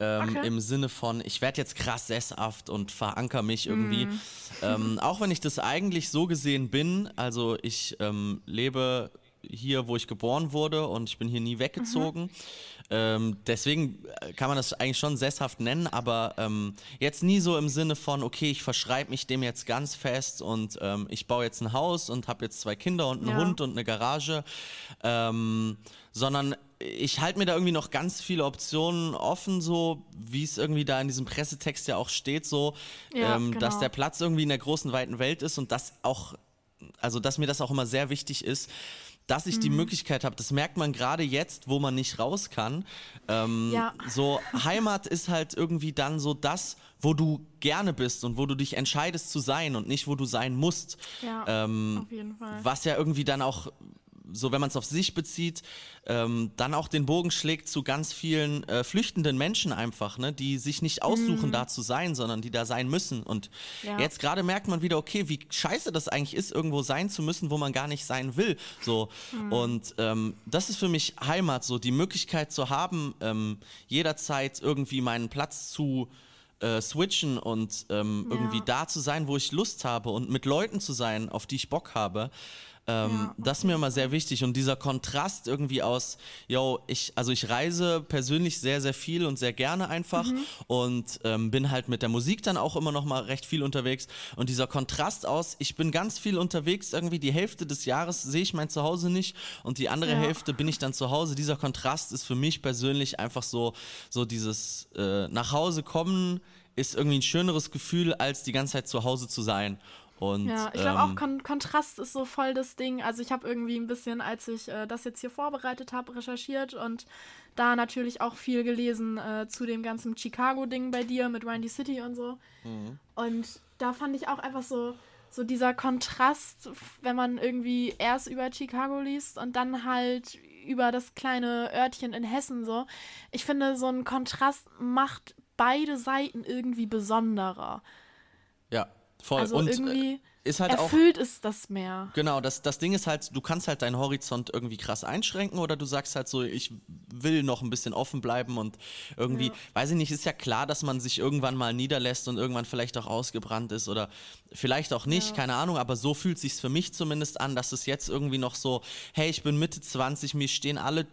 Ähm, Okay. Im Sinne von, ich werde jetzt krass sesshaft und veranker mich irgendwie. Mhm. Ähm, auch wenn ich das eigentlich so gesehen bin, also ich ähm, lebe hier, wo ich geboren wurde und ich bin hier nie weggezogen. Ähm, deswegen äh, kann man das eigentlich schon sesshaft nennen, aber ähm, jetzt nie so im Sinne von, okay, ich verschreibe mich dem jetzt ganz fest und ähm, ich baue jetzt ein Haus und habe jetzt zwei Kinder und einen Ja. Hund und eine Garage, ähm, sondern ich halte mir da irgendwie noch ganz viele Optionen offen, so wie es irgendwie da in diesem Pressetext ja auch steht, so, Ja, ähm, dass genau. der Platz irgendwie in der großen, weiten Welt ist und das auch, also dass mir das auch immer sehr wichtig ist, dass ich die Möglichkeit habe, das merkt man gerade jetzt, wo man nicht raus kann. Ähm, Ja. So, Heimat ist halt irgendwie dann so das, wo du gerne bist und wo du dich entscheidest zu sein und nicht, wo du sein musst. Ja, Ähm, auf jeden Fall. Was ja irgendwie dann auch, so wenn man es auf sich bezieht, ähm, dann auch den Bogen schlägt zu ganz vielen äh, flüchtenden Menschen einfach, ne, die sich nicht aussuchen, da zu sein, sondern die da sein müssen. Und Mhm. Ja. jetzt gerade merkt man wieder, okay, wie scheiße das eigentlich ist, irgendwo sein zu müssen, wo man gar nicht sein will. So. Mhm. Und ähm, das ist für mich Heimat, so die Möglichkeit zu haben, ähm, jederzeit irgendwie meinen Platz zu äh, switchen und ähm, Ja. irgendwie da zu sein, wo ich Lust habe und mit Leuten zu sein, auf die ich Bock habe. Ähm, Ja, das ist mir immer sehr wichtig und dieser Kontrast irgendwie aus, yo, ich, also ich reise persönlich sehr, sehr viel und sehr gerne einfach Mhm. und ähm, bin halt mit der Musik dann auch immer noch mal recht viel unterwegs und dieser Kontrast aus, ich bin ganz viel unterwegs, irgendwie die Hälfte des Jahres sehe ich mein Zuhause nicht und die andere Ja. Hälfte bin ich dann zu Hause. Dieser Kontrast ist für mich persönlich einfach so, so dieses äh, nach Hause kommen ist irgendwie ein schöneres Gefühl, als die ganze Zeit zu Hause zu sein. Und, Ja, ich glaube ähm, auch Kon Kontrast ist so voll das Ding. Also ich habe irgendwie ein bisschen, als ich äh, das jetzt hier vorbereitet habe, recherchiert und da natürlich auch viel gelesen äh, zu dem ganzen Chicago-Ding bei dir mit Windy City und so. Und da fand ich auch einfach so, so dieser Kontrast, wenn man irgendwie erst über Chicago liest und dann halt über das kleine Örtchen in Hessen so. Ich finde, so ein Kontrast macht beide Seiten irgendwie besonderer. ja, voll. Also und äh, irgendwie ist halt auch erfüllt ist das mehr. Genau, das, das Ding ist halt, du kannst halt deinen Horizont irgendwie krass einschränken oder du sagst halt so, ich will noch ein bisschen offen bleiben und irgendwie, Ja. weiß ich nicht, ist ja klar, dass man sich irgendwann mal niederlässt und irgendwann vielleicht auch ausgebrannt ist oder vielleicht auch nicht, Ja. keine Ahnung, aber so fühlt sich's für mich zumindest an, dass es jetzt irgendwie noch so, hey, ich bin Mitte 20, mir stehen alle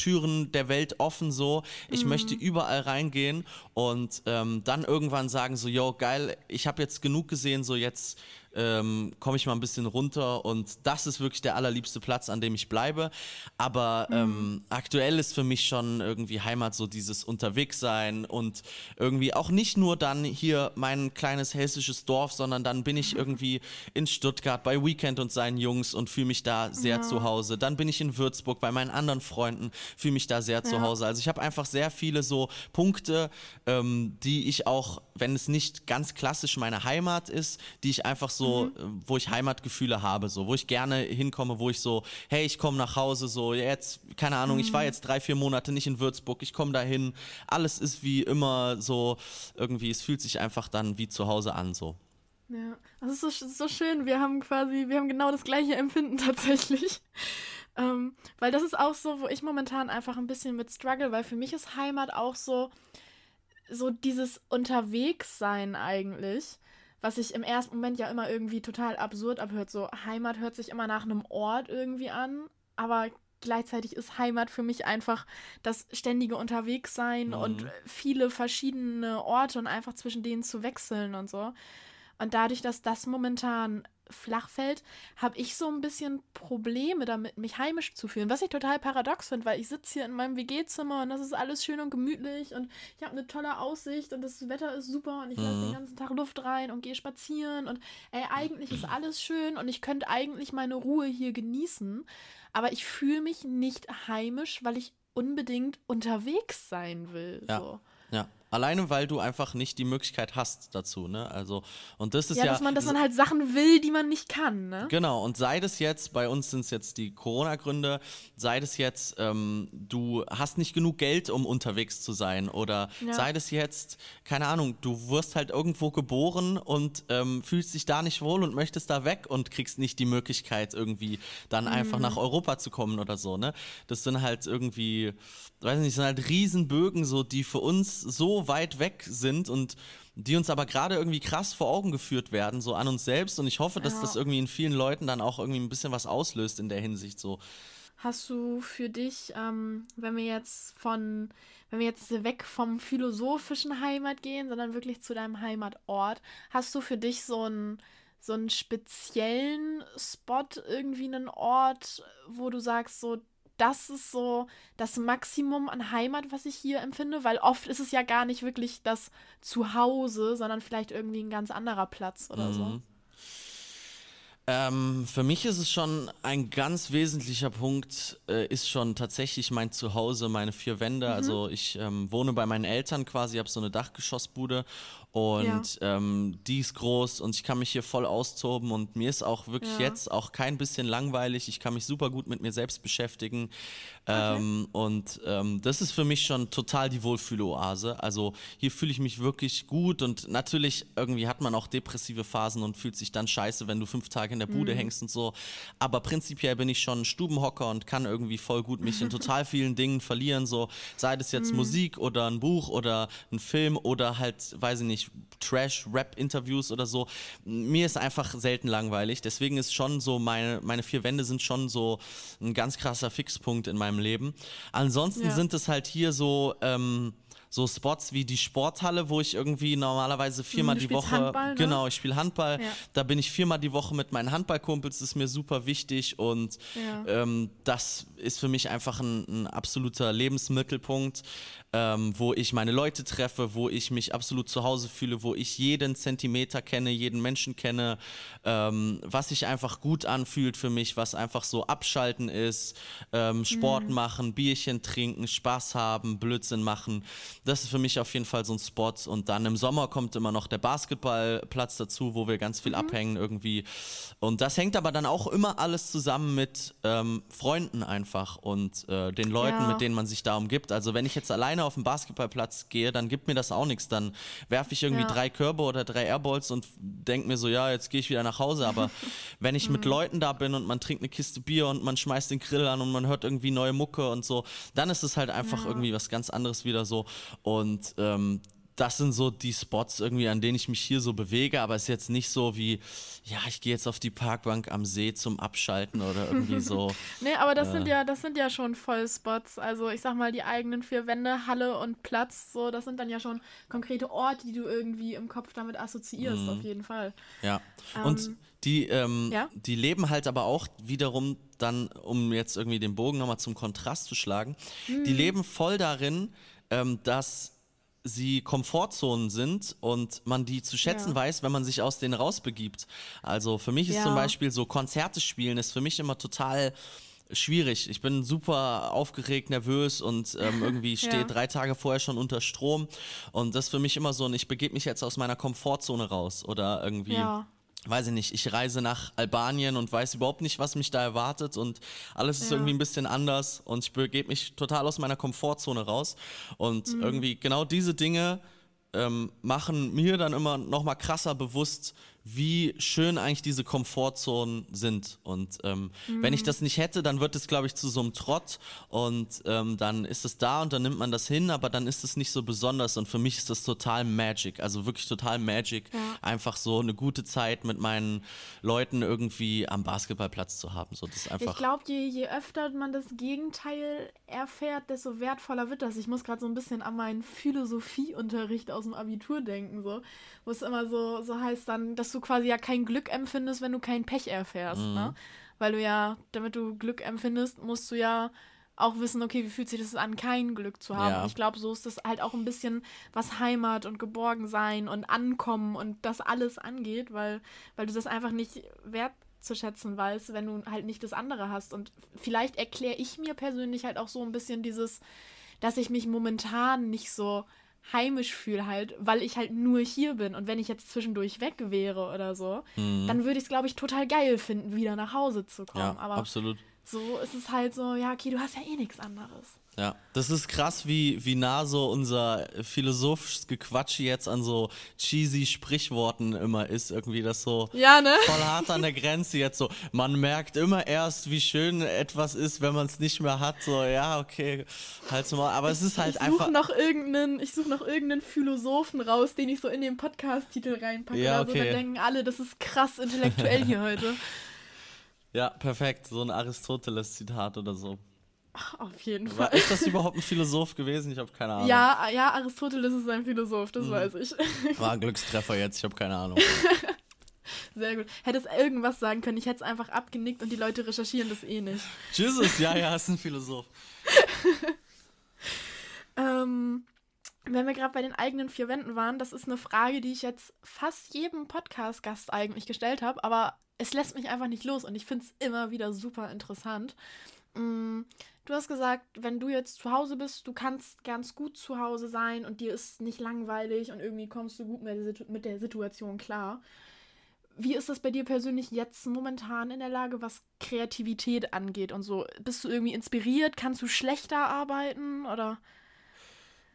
Türen der Welt offen so. Ich möchte überall reingehen und ähm, dann irgendwann sagen so, yo, geil, ich habe jetzt genug gesehen, so jetzt ähm, komme ich mal ein bisschen runter und das ist wirklich der allerliebste Platz, an dem ich bleibe. Aber ähm, aktuell ist für mich schon irgendwie Heimat so dieses Unterwegssein und irgendwie auch nicht nur dann hier mein kleines hessisches Dorf, sondern dann bin ich irgendwie in Stuttgart bei Weekend und seinen Jungs und fühle mich da sehr Ja. zu Hause. Dann bin ich in Würzburg bei meinen anderen Freunden, fühle mich da sehr zu Ja. Hause. Also ich habe einfach sehr viele so Punkte, ähm, die ich auch, wenn es nicht ganz klassisch meine Heimat ist, die ich einfach so, Mhm. äh, wo ich Heimatgefühle habe, so, wo ich gerne hinkomme, wo ich so, hey, ich komme nach Hause, so jetzt, keine Ahnung, ich Mhm. war jetzt drei, vier Monate nicht in Würzburg, ich komme dahin, alles ist wie immer so, irgendwie, es fühlt sich einfach dann wie zu Hause an, so. Ja, das ist so, so schön. Wir haben quasi, wir haben genau das gleiche Empfinden tatsächlich. Ähm, weil das ist auch so, wo ich momentan einfach ein bisschen mit struggle, weil für mich ist Heimat auch so, so dieses Unterwegssein eigentlich, was sich im ersten Moment ja immer irgendwie total absurd abhört. So, Heimat hört sich immer nach einem Ort irgendwie an, aber gleichzeitig ist Heimat für mich einfach das ständige Unterwegssein Mhm. und viele verschiedene Orte und einfach zwischen denen zu wechseln und so. Und dadurch, dass das momentan flach fällt, habe ich so ein bisschen Probleme damit, mich heimisch zu fühlen. Was ich total paradox finde, weil ich sitze hier in meinem WG-Zimmer und das ist alles schön und gemütlich und ich habe eine tolle Aussicht und das Wetter ist super und ich lasse den ganzen Tag Luft rein und gehe spazieren und ey, eigentlich ist alles schön und ich könnte eigentlich meine Ruhe hier genießen, aber ich fühle mich nicht heimisch, weil ich unbedingt unterwegs sein will. Ja. So. Ja. Alleine, weil du einfach nicht die Möglichkeit hast dazu, ne? Also, und das ist Ja, ja. dass man, dass man halt Sachen will, die man nicht kann, ne? Genau, und sei das jetzt, bei uns sind es jetzt die Corona-Gründe, sei das jetzt, ähm, du hast nicht genug Geld, um unterwegs zu sein, oder Ja. sei das jetzt, keine Ahnung, du wirst halt irgendwo geboren und ähm, fühlst dich da nicht wohl und möchtest da weg und kriegst nicht die Möglichkeit, irgendwie dann einfach Mhm. nach Europa zu kommen oder so, ne? Das sind halt irgendwie, weiß nicht, sind halt Riesenbögen, so, die für uns so weit weg sind und die uns aber gerade irgendwie krass vor Augen geführt werden, so an uns selbst. Und ich hoffe, dass Ja. das irgendwie in vielen Leuten dann auch irgendwie ein bisschen was auslöst in der Hinsicht. So. Hast du für dich, ähm, wenn wir jetzt von, wenn wir jetzt weg vom philosophischen Heimat gehen, sondern wirklich zu deinem Heimatort, hast du für dich so einen so einen speziellen Spot, irgendwie einen Ort, wo du sagst, so, das ist so das Maximum an Heimat, was ich hier empfinde, weil oft ist es ja gar nicht wirklich das Zuhause, sondern vielleicht irgendwie ein ganz anderer Platz oder so. Mhm. Ähm, für mich ist es schon ein ganz wesentlicher Punkt, äh, ist schon tatsächlich mein Zuhause, meine vier Wände. Mhm. Also ich ähm, wohne bei meinen Eltern quasi, habe so eine Dachgeschossbude und ähm, die ist groß und ich kann mich hier voll austoben und mir ist auch wirklich Ja. jetzt auch kein bisschen langweilig. Ich kann mich super gut mit mir selbst beschäftigen ähm, und ähm, das ist für mich schon total die Wohlfühloase. Also hier fühle ich mich wirklich gut und natürlich irgendwie hat man auch depressive Phasen und fühlt sich dann scheiße, wenn du fünf Tage in der Bude hängst und so. Aber prinzipiell bin ich schon ein Stubenhocker und kann irgendwie voll gut mich in total vielen Dingen verlieren. So sei das jetzt Musik oder ein Buch oder ein Film oder halt, weiß ich nicht, Trash-Rap-Interviews oder so. Mir ist einfach selten langweilig. Deswegen ist schon so, meine, meine vier Wände sind schon so ein ganz krasser Fixpunkt in meinem Leben. Ansonsten Ja. sind es halt hier so. Ähm, so Spots wie die Sporthalle, wo ich irgendwie normalerweise viermal du die Woche. Handball, ne? Genau, ich spiele Handball. Ja. Da bin ich viermal die Woche mit meinen Handballkumpels, das ist mir super wichtig und Ja. ähm, das ist für mich einfach ein, ein absoluter Lebensmittelpunkt, ähm, wo ich meine Leute treffe, wo ich mich absolut zu Hause fühle, wo ich jeden Zentimeter kenne, jeden Menschen kenne, ähm, was sich einfach gut anfühlt für mich, was einfach so abschalten ist, ähm, Sport Mhm. machen, Bierchen trinken, Spaß haben, Blödsinn machen. Das ist für mich auf jeden Fall so ein Spot. Und dann im Sommer kommt immer noch der Basketballplatz dazu, wo wir ganz Mhm. viel abhängen irgendwie. Und das hängt aber dann auch immer alles zusammen mit ähm, Freunden einfach und äh, den Leuten, Ja. mit denen man sich da umgibt. Also wenn ich jetzt alleine auf den Basketballplatz gehe, dann gibt mir das auch nichts. Dann werfe ich irgendwie Ja. drei Körbe oder drei Airballs und denke mir so, ja, jetzt gehe ich wieder nach Hause. Aber wenn ich Mhm. mit Leuten da bin und man trinkt eine Kiste Bier und man schmeißt den Grill an und man hört irgendwie neue Mucke und so, dann ist es halt einfach Ja. irgendwie was ganz anderes wieder so. Und ähm, das sind so die Spots irgendwie, an denen ich mich hier so bewege, aber es ist jetzt nicht so wie, ja, ich gehe jetzt auf die Parkbank am See zum Abschalten oder irgendwie so. Nee, aber das sind ja, das sind ja schon Vollspots. Also ich sag mal, die eigenen vier Wände, Halle und Platz, so, das sind dann ja schon konkrete Orte, die du irgendwie im Kopf damit assoziierst, auf jeden Fall. Ja. Und Ähm, die, ähm, ja? die leben halt aber auch wiederum dann, um jetzt irgendwie den Bogen nochmal zum Kontrast zu schlagen, Mhm. die leben voll darin, ähm, dass sie Komfortzonen sind und man die zu schätzen Ja. weiß, wenn man sich aus denen rausbegibt. Also für mich ist Ja. zum Beispiel so Konzerte spielen ist für mich immer total schwierig. Ich bin super aufgeregt, nervös und ähm, irgendwie stehe Ja. drei Tage vorher schon unter Strom. Und das ist für mich immer so ein, ich begebe mich jetzt aus meiner Komfortzone raus oder irgendwie Ja. Weiß ich nicht, ich reise nach Albanien und weiß überhaupt nicht, was mich da erwartet und alles ist Ja. irgendwie ein bisschen anders und ich begebe mich total aus meiner Komfortzone raus und irgendwie genau diese Dinge ähm, machen mir dann immer noch mal krasser bewusst, wie schön eigentlich diese Komfortzonen sind. Und ähm, wenn ich das nicht hätte, dann wird es, glaube ich, zu so einem Trott und ähm, dann ist es da und dann nimmt man das hin, aber dann ist es nicht so besonders. Und für mich ist das total Magic, also wirklich total Magic, Ja. einfach so eine gute Zeit mit meinen Leuten irgendwie am Basketballplatz zu haben. So, das einfach. Ich glaube, je, je öfter man das Gegenteil erfährt, desto wertvoller wird das. Ich muss gerade so ein bisschen an meinen Philosophieunterricht aus dem Abitur denken, so, wo es immer so, so heißt dann, dass du quasi ja kein Glück empfindest, wenn du kein Pech erfährst, ne? Weil du ja, damit du Glück empfindest, musst du ja auch wissen, okay, wie fühlt sich das an, kein Glück zu haben. Ja. Ich glaube, so ist das halt auch ein bisschen, was Heimat und Geborgensein und Ankommen und das alles angeht, weil, weil du das einfach nicht wertzuschätzen weißt, wenn du halt nicht das andere hast. Und vielleicht erkläre ich mir persönlich halt auch so ein bisschen dieses, dass ich mich momentan nicht so heimisch fühle halt, weil ich halt nur hier bin und wenn ich jetzt zwischendurch weg wäre oder so, dann würde ich es glaube ich total geil finden, wieder nach Hause zu kommen. ja, Aber absolut. so ist es halt so, ja, okay, du hast ja eh nichts anderes. Ja, das ist krass, wie, wie nah so unser philosophisches Gequatsche jetzt an so cheesy Sprichworten immer ist. Irgendwie das so Ja, ne? voll hart an der Grenze jetzt so. Man merkt immer erst, wie schön etwas ist, wenn man es nicht mehr hat. So, ja, okay, halt's mal. Aber es ist halt ich einfach. suche noch irgendeinen, ich suche noch irgendeinen Philosophen raus, den ich so in den Podcast-Titel reinpacke. Ja, oder so. Dann okay. denken alle, das ist krass intellektuell hier heute. Ja, perfekt. So ein Aristoteles-Zitat oder so. Auf jeden War, Fall. ist das überhaupt ein Philosoph gewesen? Ich habe keine Ahnung. Ja, ja, Aristoteles ist ein Philosoph, Mhm. das weiß ich. War ein Glückstreffer jetzt, ich habe keine Ahnung. Sehr gut. Hättest irgendwas sagen können, ich hätte es einfach abgenickt und die Leute recherchieren das eh nicht. Jesus, ja, ja, ist ein Philosoph. Ähm, wenn wir gerade bei den eigenen vier Wänden waren, das ist eine Frage, die ich jetzt fast jedem Podcast-Gast eigentlich gestellt habe, aber es lässt mich einfach nicht los und ich finde es immer wieder super interessant. Mm, du hast gesagt, wenn du jetzt zu Hause bist, du kannst ganz gut zu Hause sein und dir ist nicht langweilig und irgendwie kommst du gut mit der Situation klar. Wie ist das bei dir persönlich jetzt momentan in der Lage, was Kreativität angeht und so? Bist du irgendwie inspiriert? Kannst du schlechter arbeiten oder?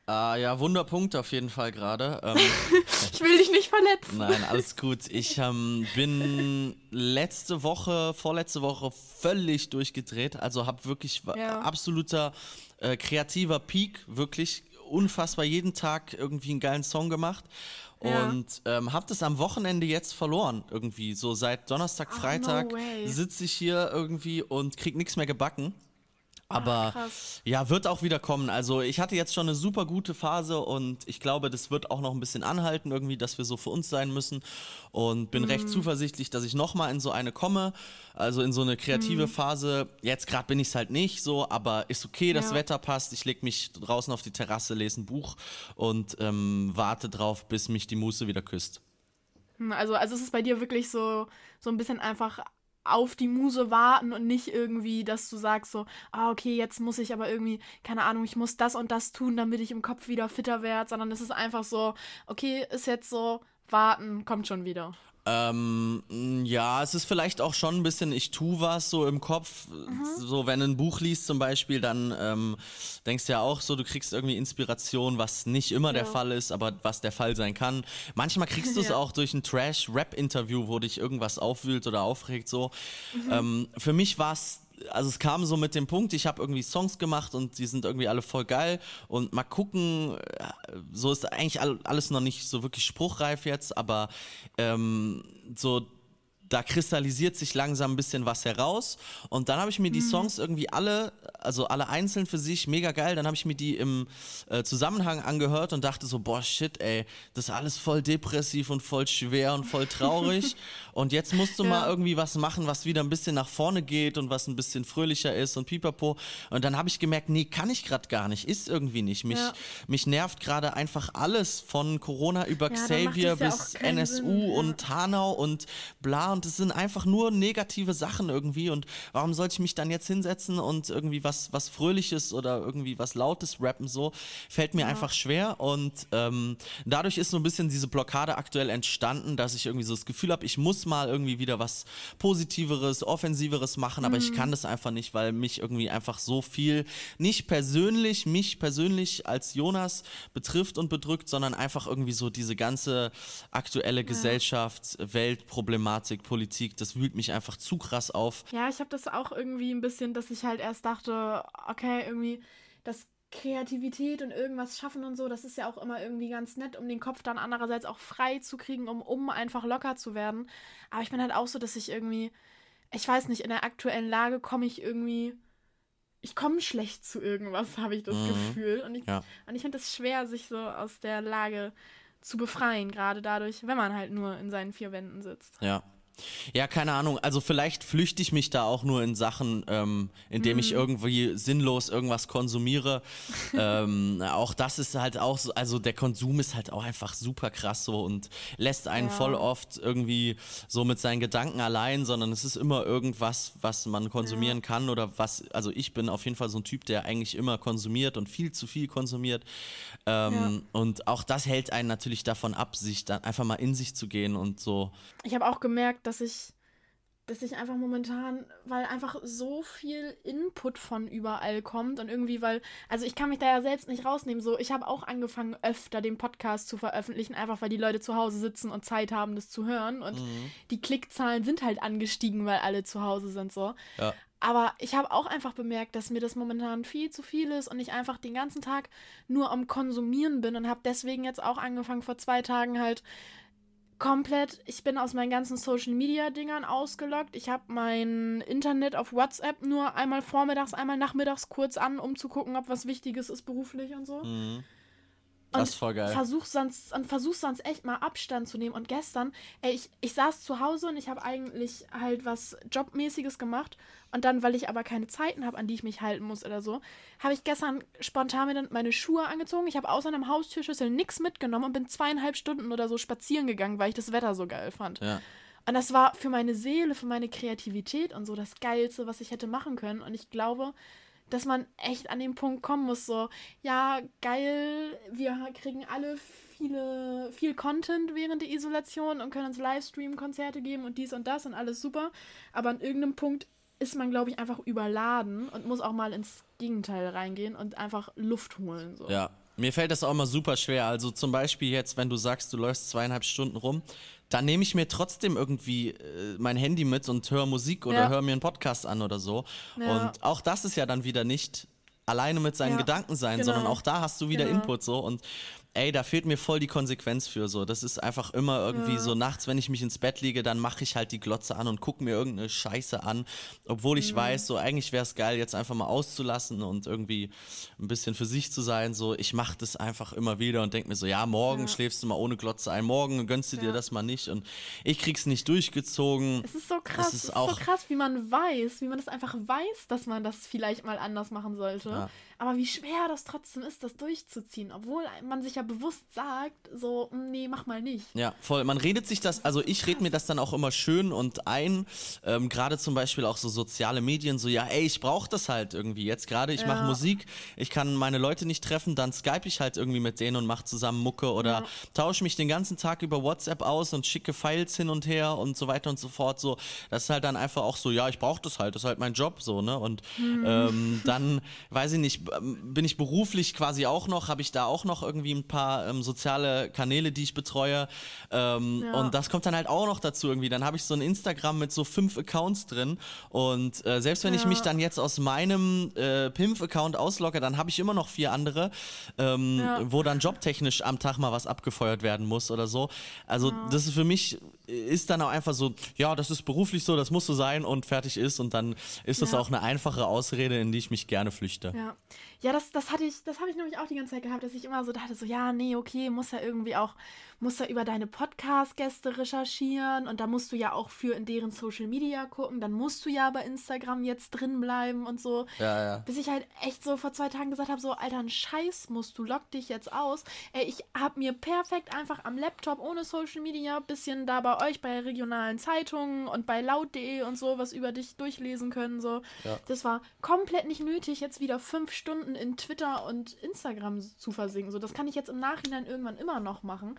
Ah, ja, Wunderpunkt auf jeden Fall gerade. Ähm, ich will dich nicht verletzen. Nein, alles gut. Ich ähm, bin letzte Woche, vorletzte Woche völlig durchgedreht. Also habe wirklich ja. absoluter äh, kreativer Peak, wirklich unfassbar jeden Tag irgendwie einen geilen Song gemacht. Ja. Und ähm, habe das am Wochenende jetzt verloren irgendwie. So seit Donnerstag, Freitag no sitze ich hier irgendwie und krieg nichts mehr gebacken. Aber Ach, ja, wird auch wieder kommen. Also ich hatte jetzt schon eine super gute Phase und ich glaube, das wird auch noch ein bisschen anhalten, irgendwie, dass wir so für uns sein müssen. Und bin mm. recht zuversichtlich, dass ich nochmal in so eine komme. Also in so eine kreative mm. Phase. Jetzt gerade bin ich es halt nicht so, aber ist okay, das ja. Wetter passt. Ich lege mich draußen auf die Terrasse, lese ein Buch und ähm, warte drauf, bis mich die Muße wieder küsst. Hm, also, also es ist bei dir wirklich so, so ein bisschen einfach auf die Muse warten und nicht irgendwie, dass du sagst so, ah, okay, jetzt muss ich aber irgendwie, keine Ahnung, ich muss das und das tun, damit ich im Kopf wieder fitter werde, sondern es ist einfach so, okay, ist jetzt so, warten, kommt schon wieder. Ähm, ja, es ist vielleicht auch schon ein bisschen, ich tu was so im Kopf. Mhm. So, wenn du ein Buch liest zum Beispiel, dann ähm, denkst du ja auch so, du kriegst irgendwie Inspiration, was nicht immer ja. der Fall ist, aber was der Fall sein kann. Manchmal kriegst du es ja. auch durch ein Trash-Rap-Interview, wo dich irgendwas aufwühlt oder aufregt. So. Mhm. Ähm, für mich war es also es kam so mit dem Punkt, ich habe irgendwie Songs gemacht und die sind irgendwie alle voll geil. Und mal gucken, äh, so ist eigentlich alles noch nicht so wirklich spruchreif jetzt, aber ähm, so da kristallisiert sich langsam ein bisschen was heraus. Und dann habe ich mir die mhm. Songs irgendwie alle, also alle einzeln für sich, mega geil. Dann habe ich mir die im äh, Zusammenhang angehört und dachte so, boah, shit, ey, das ist alles voll depressiv und voll schwer und voll traurig. und jetzt musst du ja. mal irgendwie was machen, was wieder ein bisschen nach vorne geht und was ein bisschen fröhlicher ist und pipapo. Und dann habe ich gemerkt, nee, kann ich gerade gar nicht, ist irgendwie nicht. Mich, ja. mich nervt gerade einfach alles von Corona über ja, Xavier bis NSU Sinn, und Hanau und bla und das sind einfach nur negative Sachen irgendwie und warum sollte ich mich dann jetzt hinsetzen und irgendwie was, was Fröhliches oder irgendwie was Lautes rappen so, fällt mir ja. einfach schwer und ähm, dadurch ist so ein bisschen diese Blockade aktuell entstanden, dass ich irgendwie so das Gefühl habe, ich muss mal irgendwie wieder was Positiveres, Offensiveres machen, aber mhm. ich kann das einfach nicht, weil mich irgendwie einfach so viel nicht persönlich, mich persönlich als Jonas betrifft und bedrückt, sondern einfach irgendwie so diese ganze aktuelle ja. Gesellschaft, Weltproblematik, Politik, das wühlt mich einfach zu krass auf. Ja, ich habe das auch irgendwie ein bisschen, dass ich halt erst dachte, okay, irgendwie das Kreativität und irgendwas schaffen und so, das ist ja auch immer irgendwie ganz nett, um den Kopf dann andererseits auch frei zu kriegen, um, um einfach locker zu werden. Aber ich bin halt auch so, dass ich irgendwie, ich weiß nicht, in der aktuellen Lage komme ich irgendwie, ich komme schlecht zu irgendwas, habe ich das mhm. Gefühl. Und ich, ja. ich finde es schwer, sich so aus der Lage zu befreien, gerade dadurch, wenn man halt nur in seinen vier Wänden sitzt. Ja, ja, keine Ahnung. Also vielleicht flüchte ich mich da auch nur in Sachen, ähm, indem mm. ich mhm. irgendwie sinnlos irgendwas konsumiere. ähm, auch das ist halt auch so, also der Konsum ist halt auch einfach super krass so und lässt einen ja. voll oft irgendwie so mit seinen Gedanken allein, sondern es ist immer irgendwas, was man konsumieren ja. kann oder was, also ich bin auf jeden Fall so ein Typ, der eigentlich immer konsumiert und viel zu viel konsumiert. Ähm, ja. Und auch das hält einen natürlich davon ab, sich dann einfach mal in sich zu gehen und so. Ich habe auch gemerkt, dass ich, dass ich einfach momentan, weil einfach so viel Input von überall kommt und irgendwie, weil, also ich kann mich da ja selbst nicht rausnehmen. So, ich habe auch angefangen, öfter den Podcast zu veröffentlichen, einfach weil die Leute zu Hause sitzen und Zeit haben, das zu hören. Und mhm. die Klickzahlen sind halt angestiegen, weil alle zu Hause sind so. Ja. Aber ich habe auch einfach bemerkt, dass mir das momentan viel zu viel ist und ich einfach den ganzen Tag nur am Konsumieren bin und habe deswegen jetzt auch angefangen vor zwei Tagen halt komplett, ich bin aus meinen ganzen Social Media Dingern ausgeloggt. Ich habe mein Internet auf WhatsApp nur einmal vormittags, einmal nachmittags kurz an, um zu gucken, ob was Wichtiges ist beruflich und so. Mhm. Und Das ist voll geil. Versuch sonst, und versuch sonst echt mal Abstand zu nehmen. Und gestern, ey, ich, ich saß zu Hause und ich habe eigentlich halt was Jobmäßiges gemacht. Und dann, weil ich aber keine Zeiten habe, an die ich mich halten muss oder so, habe ich gestern spontan mir dann meine Schuhe angezogen. Ich habe außer einem Haustürschlüssel nichts mitgenommen und bin zweieinhalb Stunden oder so spazieren gegangen, weil ich das Wetter so geil fand. Ja. Und das war für meine Seele, für meine Kreativität und so das Geilste, was ich hätte machen können. Und ich glaube, dass man echt an den Punkt kommen muss, so, ja, geil, wir kriegen alle viele, viel Content während der Isolation und können uns Livestream-Konzerte geben und dies und das und alles super. Aber an irgendeinem Punkt ist man, glaube ich, einfach überladen und muss auch mal ins Gegenteil reingehen und einfach Luft holen. So. Ja, mir fällt das auch immer super schwer. Also zum Beispiel jetzt, wenn du sagst, du läufst zweieinhalb Stunden rum, dann nehme ich mir trotzdem irgendwie äh, mein Handy mit und höre Musik oder Ja. höre mir einen Podcast an oder so. Ja. Und auch das ist ja dann wieder nicht alleine mit seinen Ja, Gedanken sein, genau. sondern auch da hast du wieder Genau. Input so und ey, da fehlt mir voll die Konsequenz für so. Das ist einfach immer irgendwie Ja. so nachts, wenn ich mich ins Bett lege, dann mache ich halt die Glotze an und gucke mir irgendeine Scheiße an, obwohl Mhm. ich weiß, so eigentlich wäre es geil, jetzt einfach mal auszulassen und irgendwie ein bisschen für sich zu sein. So, ich mache das einfach immer wieder und denke mir so, ja, morgen Ja. schläfst du mal ohne Glotze ein, morgen gönnst du dir Ja. das mal nicht und ich krieg's nicht durchgezogen. Es ist so krass, ist es ist auch- so krass, wie man weiß, wie man das einfach weiß, dass man das vielleicht mal anders machen sollte. Ja. Aber wie schwer das trotzdem ist, das durchzuziehen, obwohl man sich ja bewusst sagt, so, "Mm, nee, mach mal nicht. Ja, voll. Man redet sich das, also ich rede mir das dann auch immer schön und ein, ähm, gerade zum Beispiel auch so soziale Medien, so ja, ey, ich brauche das halt irgendwie jetzt gerade, ich mache Ja. Musik, ich kann meine Leute nicht treffen, dann skype ich halt irgendwie mit denen und mache zusammen Mucke oder tausche mich den ganzen Tag über WhatsApp aus und schicke Files hin und her und so weiter und so fort, so, das ist halt dann einfach auch so, ja, ich brauche das halt, das ist halt mein Job, so, ne, und ähm, dann, weiß ich nicht, bin ich beruflich quasi auch noch, habe ich da auch noch irgendwie ein paar ähm, soziale Kanäle, die ich betreue. Ähm, Ja. Und das kommt dann halt auch noch dazu irgendwie. Dann habe ich so ein Instagram mit so fünf Accounts drin. Und äh, selbst wenn ich Ja. mich dann jetzt aus meinem äh, Pimp-Account auslogge, dann habe ich immer noch vier andere, ähm, Ja. wo dann jobtechnisch am Tag mal was abgefeuert werden muss oder so. Also das ist für mich ist dann auch einfach so, ja, das ist beruflich so, das muss so sein und fertig ist. Und dann ist das Ja. auch eine einfache Ausrede, in die ich mich gerne flüchte. Ja, ja das, das hatte ich, das habe ich nämlich auch die ganze Zeit gehabt, dass ich immer so dachte, so, ja, nee, okay, muss ja irgendwie auch, muss ja über deine Podcast-Gäste recherchieren und da musst du ja auch für in deren Social Media gucken, dann musst du ja bei Instagram jetzt drin bleiben und so. Ja, ja. Bis ich halt echt so vor zwei Tagen gesagt habe, so, Alter, ein Scheiß musst du, lock dich jetzt aus. Ey, ich habe mir perfekt einfach am Laptop ohne Social Media bisschen da bei euch bei regionalen Zeitungen und bei laut.de und so was über dich durchlesen können, so. Ja. Das war komplett nicht nötig, jetzt wieder fünf Stunden in Twitter und Instagram zu versinken. So, das kann ich jetzt im Nachhinein irgendwann immer noch machen.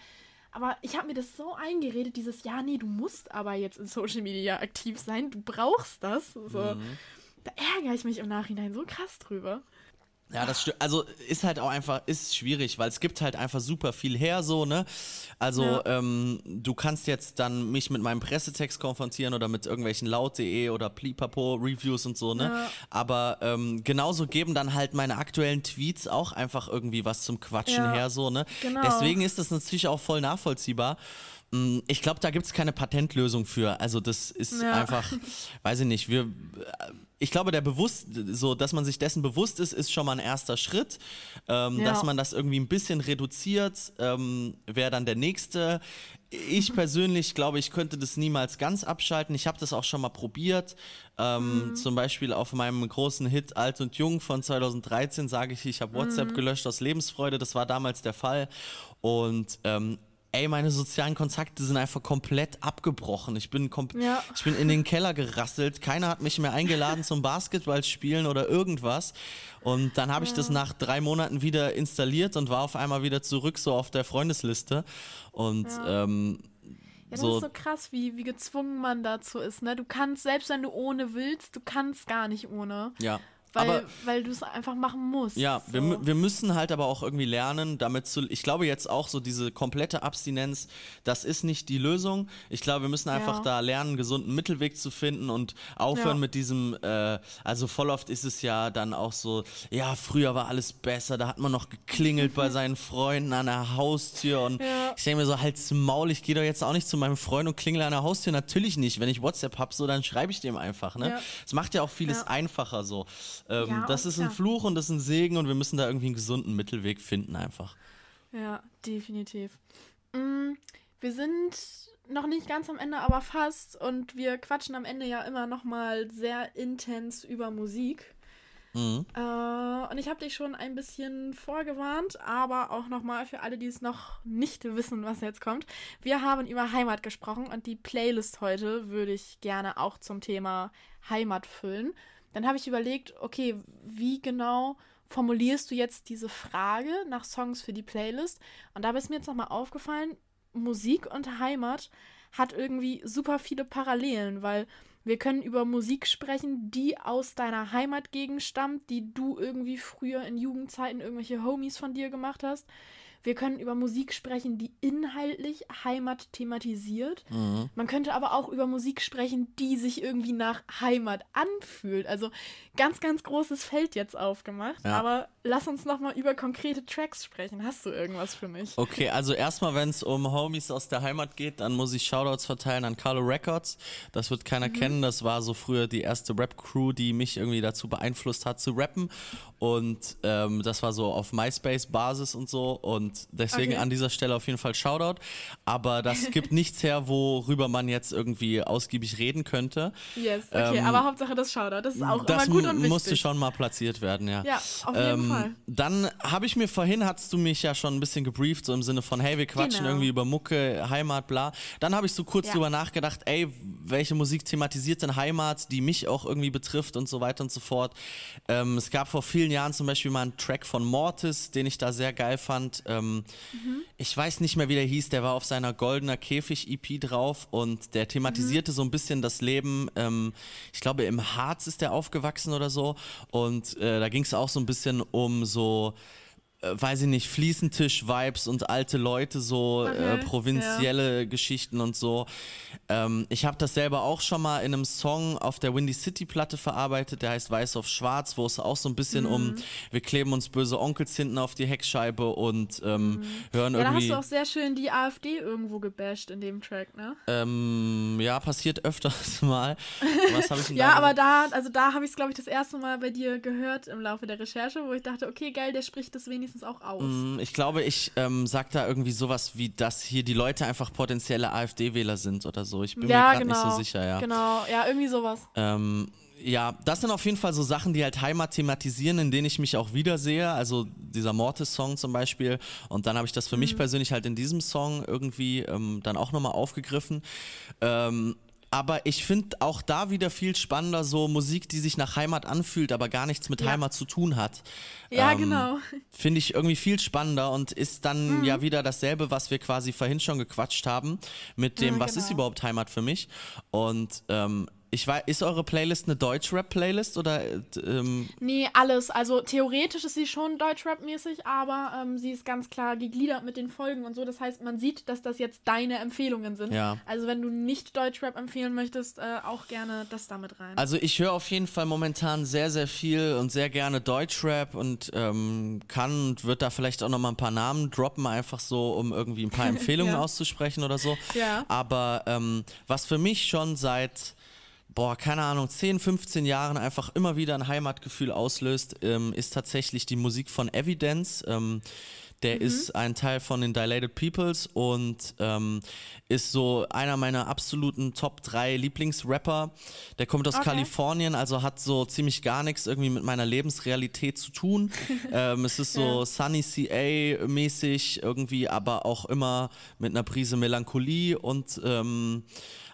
Aber ich habe mir das so eingeredet, dieses, ja, nee, du musst aber jetzt in Social Media aktiv sein, du brauchst das. So. Da ärgere ich mich im Nachhinein so krass drüber. Ja, das stimmt. Also ist halt auch einfach, ist schwierig, weil es gibt halt einfach super viel her so, ne? Also Ja. ähm, du kannst jetzt dann mich mit meinem Pressetext konfrontieren oder mit irgendwelchen laut.de oder Plipapo Reviews und so, ne? Ja. Aber ähm, genauso geben dann halt meine aktuellen Tweets auch einfach irgendwie was zum Quatschen Ja, her, so, ne? genau. Deswegen ist das natürlich auch voll nachvollziehbar. Mm, Ich glaube, da gibt es keine Patentlösung für. Also das ist Ja. einfach, weiß ich nicht, wir, ich glaube, der bewusst, so, dass man sich dessen bewusst ist, ist schon mal ein erster Schritt. Ähm, Ja. Dass man das irgendwie ein bisschen reduziert, ähm, wäre dann der nächste. Ich persönlich glaube, ich könnte das niemals ganz abschalten. Ich habe das auch schon mal probiert. Ähm, Mhm. Zum Beispiel auf meinem großen Hit Alt und Jung von 2013 sage ich, ich habe WhatsApp Mhm. gelöscht aus Lebensfreude. Das war damals der Fall. Und ähm, ey, meine sozialen Kontakte sind einfach komplett abgebrochen. Ich bin, kom Ja. ich bin in den Keller gerasselt. Keiner hat mich mehr eingeladen zum Basketballspielen oder irgendwas. Und dann habe ich das nach drei Monaten wieder installiert und war auf einmal wieder zurück so auf der Freundesliste. Und ähm, Ja, das so, ist so krass, wie, wie gezwungen man dazu ist, ne? Du kannst, selbst wenn du ohne willst, du kannst gar nicht ohne. ja. Weil, Aber weil du es einfach machen musst. Ja, wir, so. mü- wir müssen halt aber auch irgendwie lernen, damit zu. Ich glaube jetzt auch so diese komplette Abstinenz, das ist nicht die Lösung. Ich glaube, wir müssen einfach Ja. da lernen, einen gesunden Mittelweg zu finden und aufhören Ja. mit diesem. Äh, also voll oft ist es ja dann auch so, ja, früher war alles besser, da hat man noch geklingelt bei seinen Freunden an der Haustür und Ja. ich denke mir so, halt's Maul, ich gehe doch jetzt auch nicht zu meinem Freund und klingel an der Haustür. Natürlich nicht. Wenn ich WhatsApp hab, so dann schreibe ich dem einfach. Ne? Es macht ja auch vieles einfacher so. Ähm, Ja, das ist ein klar. Fluch und das ist ein Segen und wir müssen da irgendwie einen gesunden Mittelweg finden einfach. Ja, definitiv. Mm, wir sind noch nicht ganz am Ende, aber fast. Und wir quatschen am Ende ja immer noch mal sehr intens über Musik. Mhm. Äh, und ich habe dich schon ein bisschen vorgewarnt, aber auch nochmal für alle, die es noch nicht wissen, was jetzt kommt. Wir haben über Heimat gesprochen und die Playlist heute würde ich gerne auch zum Thema Heimat füllen. Dann habe ich überlegt, okay, wie genau formulierst du jetzt diese Frage nach Songs für die Playlist? Und da ist mir jetzt nochmal aufgefallen, Musik und Heimat hat irgendwie super viele Parallelen, weil wir können über Musik sprechen, die aus deiner Heimatgegend stammt, die du irgendwie früher in Jugendzeiten irgendwelche Homies von dir gemacht hast. Wir können über Musik sprechen, die inhaltlich Heimat thematisiert. Mhm. Man könnte aber auch über Musik sprechen, die sich irgendwie nach Heimat anfühlt. Also ganz, ganz großes Feld jetzt aufgemacht. Ja. Aber lass uns nochmal über konkrete Tracks sprechen. Hast du irgendwas für mich? Okay, also erstmal, wenn es um Homies aus der Heimat geht, dann muss ich Shoutouts verteilen an Carlo Records. Das wird keiner kennen. Das war so früher die erste Rap-Crew, die mich irgendwie dazu beeinflusst hat zu rappen. Und ähm, das war so auf MySpace-Basis und so. Und deswegen Okay. an dieser Stelle auf jeden Fall Shoutout. Aber das gibt nichts her, worüber man jetzt irgendwie ausgiebig reden könnte. Yes, okay, Ähm, aber Hauptsache das Shoutout. Das ist auch das immer gut und wichtig. musste schon mal platziert werden, ja. Ja, auf jeden Fall. Dann habe ich mir vorhin, hast du mich ja schon ein bisschen gebrieft, so im Sinne von, hey, wir quatschen Genau. irgendwie über Mucke, Heimat, bla. Dann habe ich so kurz Ja. drüber nachgedacht, ey, welche Musik thematisiert denn Heimat, die mich auch irgendwie betrifft und so weiter und so fort. Ähm, es gab vor vielen Jahren zum Beispiel mal einen Track von Mortis, den ich da sehr geil fand. Ähm, Mhm. Ich weiß nicht mehr, wie der hieß, der war auf seiner Goldener Käfig-EP drauf und der thematisierte so ein bisschen das Leben. Ähm, ich glaube, im Harz ist der aufgewachsen oder so. Und äh, da ging es auch so ein bisschen um so. Äh, Weiß ich nicht, Fliesentisch-Vibes und alte Leute, so äh, Okay, provinzielle Geschichten und so. Ähm, ich habe das selber auch schon mal in einem Song auf der Windy City Platte verarbeitet, der heißt Weiß auf Schwarz, wo es auch so ein bisschen um, Mhm. wir kleben uns böse Onkels hinten auf die Heckscheibe und ähm, hören Mhm. Ja, da hast irgendwie. du auch sehr schön die AfD irgendwo gebasht in dem Track, ne? Ähm, ja, passiert öfters mal. Was habe ich denn Ja, aber da, also da habe ich es, glaube ich, das erste Mal bei dir gehört im Laufe der Recherche, wo ich dachte, okay, geil, der spricht das wenigstens auch aus. Mm, Ich glaube, ich ähm, sag da irgendwie sowas wie, dass hier die Leute einfach potenzielle AfD-Wähler sind oder so. Ich bin ja, mir gerade genau. nicht so sicher, ja. Genau, ja, irgendwie sowas. Ähm, ja, das sind auf jeden Fall so Sachen, die halt Heimat thematisieren, in denen ich mich auch wiedersehe. Also dieser Mortis-Song zum Beispiel. Und dann habe ich das für mich persönlich halt in diesem Song irgendwie ähm, dann auch nochmal aufgegriffen. Ähm, aber ich finde auch da wieder viel spannender so Musik, die sich nach Heimat anfühlt, aber gar nichts mit Ja. Heimat zu tun hat. Ja, Ähm, genau. Finde ich irgendwie viel spannender und ist dann Mhm. ja wieder dasselbe, was wir quasi vorhin schon gequatscht haben, mit dem, Ja, was ist genau. überhaupt Heimat für mich? Und ähm, ich weiß, ist eure Playlist eine Deutsch-Rap-Playlist oder äh, ähm, Nee, alles. Also theoretisch ist sie schon Deutschrap-mäßig, aber ähm, sie ist ganz klar gegliedert mit den Folgen und so. Das heißt, man sieht, dass das jetzt deine Empfehlungen sind. Ja. Also wenn du nicht Deutschrap empfehlen möchtest, äh, auch gerne das damit rein. Also ich höre auf jeden Fall momentan sehr, sehr viel und sehr gerne Deutschrap und ähm, kann und wird da vielleicht auch noch mal ein paar Namen droppen, einfach so, um irgendwie ein paar Empfehlungen Ja. auszusprechen oder so. Ja. Aber ähm, was für mich schon seit, boah, keine Ahnung, 10, 15 Jahren einfach immer wieder ein Heimatgefühl auslöst, ähm, ist tatsächlich die Musik von Evidence. Ähm, der ist ein Teil von den Dilated Peoples und ähm, ist so einer meiner absoluten Top 3 Lieblingsrapper. Der kommt aus Okay. Kalifornien, also hat so ziemlich gar nichts irgendwie mit meiner Lebensrealität zu tun. ähm, es ist so Sunny CA mäßig irgendwie, aber auch immer mit einer Prise Melancholie und ähm,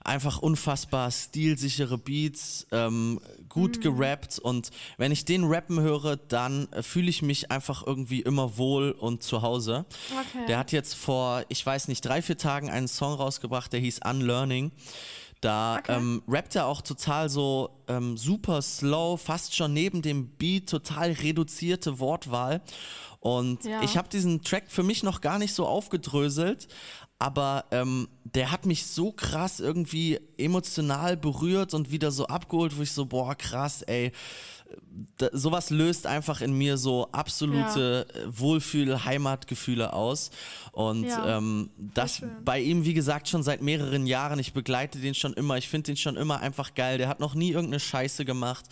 einfach unfassbar stilsichere Beats, ähm, gut gerappt und wenn ich den rappen höre, dann äh, fühle ich mich einfach irgendwie immer wohl und zu Hause. Okay. Der hat jetzt vor, ich weiß nicht, drei, vier Tagen einen Song rausgebracht, der hieß Unlearning. Da Okay. ähm, rappt er auch total so ähm, super slow, fast schon neben dem Beat, total reduzierte Wortwahl. Und Ja. ich habe diesen Track für mich noch gar nicht so aufgedröselt, aber ähm, der hat mich so krass irgendwie emotional berührt und wieder so abgeholt, wo ich so, boah, krass, ey. Da, sowas löst einfach in mir so absolute äh, Wohlfühl-Heimatgefühle aus. Und Ja, ähm, das bei ihm, wie gesagt, schon seit mehreren Jahren. Ich begleite den schon immer. Ich finde den schon immer einfach geil. Der hat noch nie irgendeine Scheiße gemacht.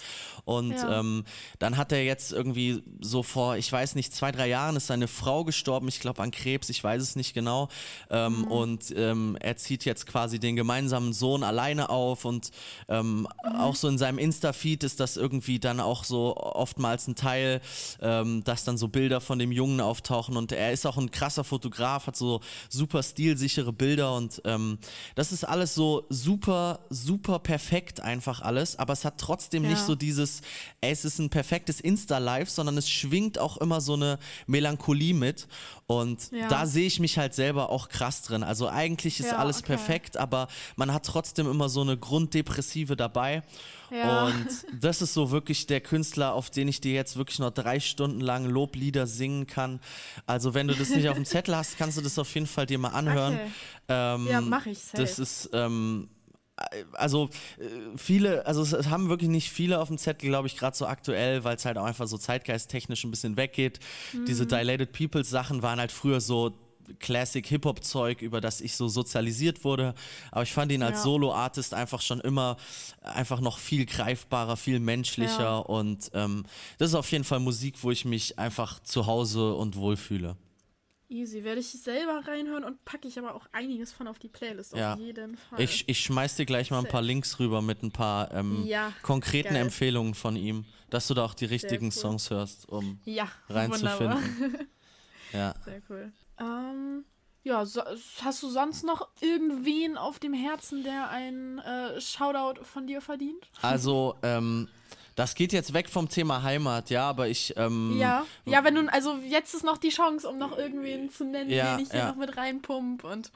Und Ja. ähm, dann hat er jetzt irgendwie so vor, ich weiß nicht, zwei, drei Jahren ist seine Frau gestorben, ich glaube an Krebs, ich weiß es nicht genau. Ähm, Und ähm, er zieht jetzt quasi den gemeinsamen Sohn alleine auf und ähm, auch so in seinem Insta-Feed ist das irgendwie dann auch so oftmals ein Teil, ähm, dass dann so Bilder von dem Jungen auftauchen und er ist auch ein krasser Fotograf, hat so super stilsichere Bilder und ähm, das ist alles so super, super perfekt einfach alles, aber es hat trotzdem nicht Ja. so dieses, ey, es ist ein perfektes Insta-Live, sondern es schwingt auch immer so eine Melancholie mit und Ja. da sehe ich mich halt selber auch krass drin. Also eigentlich ist Ja, alles okay. perfekt, aber man hat trotzdem immer so eine Grunddepressive dabei. Ja. Und das ist so wirklich der Künstler, auf den ich dir jetzt wirklich noch drei Stunden lang Loblieder singen kann. Also wenn du das nicht auf dem Zettel hast, kannst du das auf jeden Fall dir mal anhören. Okay. Ähm, Ja, mach ich safe. Das ist ähm, also äh, viele, also es haben wirklich nicht viele auf dem Zettel, glaube ich, gerade so aktuell, weil es halt auch einfach so zeitgeisttechnisch ein bisschen weggeht. Diese Mhm. Dilated Peoples Sachen waren halt früher so Classic Hip-Hop-Zeug, über das ich so sozialisiert wurde. Aber ich fand ihn als Ja. Solo-Artist einfach schon immer einfach noch viel greifbarer, viel menschlicher Ja. und ähm, das ist auf jeden Fall Musik, wo ich mich einfach zu Hause und wohlfühle. Easy. Werde ich selber reinhören und packe ich aber auch einiges von auf die Playlist. Ja. Auf jeden Fall. Ich, ich schmeiß dir gleich mal ein paar Links rüber mit ein paar ähm, Ja, konkreten geil. Empfehlungen von ihm, dass du da auch die richtigen cool. Songs hörst, um ja, reinzufinden. wunderbar. ja. Sehr cool. Ähm, ja, so, hast du sonst noch irgendwen auf dem Herzen, der ein äh, Shoutout von dir verdient? Also, ähm, das geht jetzt weg vom Thema Heimat, ja, aber ich. Ähm, Ja, ja, wenn du, also jetzt ist noch die Chance, um noch irgendwen zu nennen, Ja, den ich hier ja. noch mit reinpump und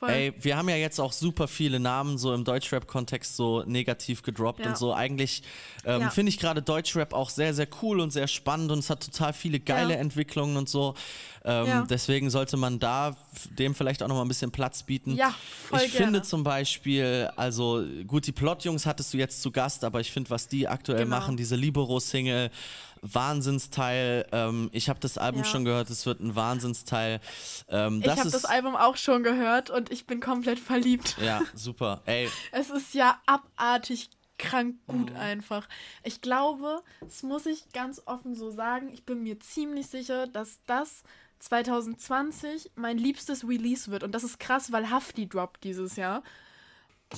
voll. Ey, wir haben ja jetzt auch super viele Namen so im Deutschrap-Kontext so negativ gedroppt Ja. und so. Eigentlich ähm, Ja. finde ich gerade Deutschrap auch sehr, sehr cool und sehr spannend und es hat total viele geile Ja. Entwicklungen und so. Ähm. Deswegen sollte man da dem vielleicht auch nochmal ein bisschen Platz bieten. Ja, voll Ich gerne. finde zum Beispiel, also gut, die Plotjungs hattest du jetzt zu Gast, aber ich finde, was die aktuell Genau. machen, diese Libero-Single, Wahnsinnsteil. Ähm, ich habe das Album Ja. schon gehört, es wird ein Wahnsinnsteil. Ähm, ich habe das Album auch schon gehört und ich bin komplett verliebt. Ja, super. Ey, Es ist ja abartig krank Mhm. gut einfach. Ich glaube, das muss ich ganz offen so sagen, ich bin mir ziemlich sicher, dass das 2020 mein liebstes Release wird. Und das ist krass, weil Hafti droppt dieses Jahr.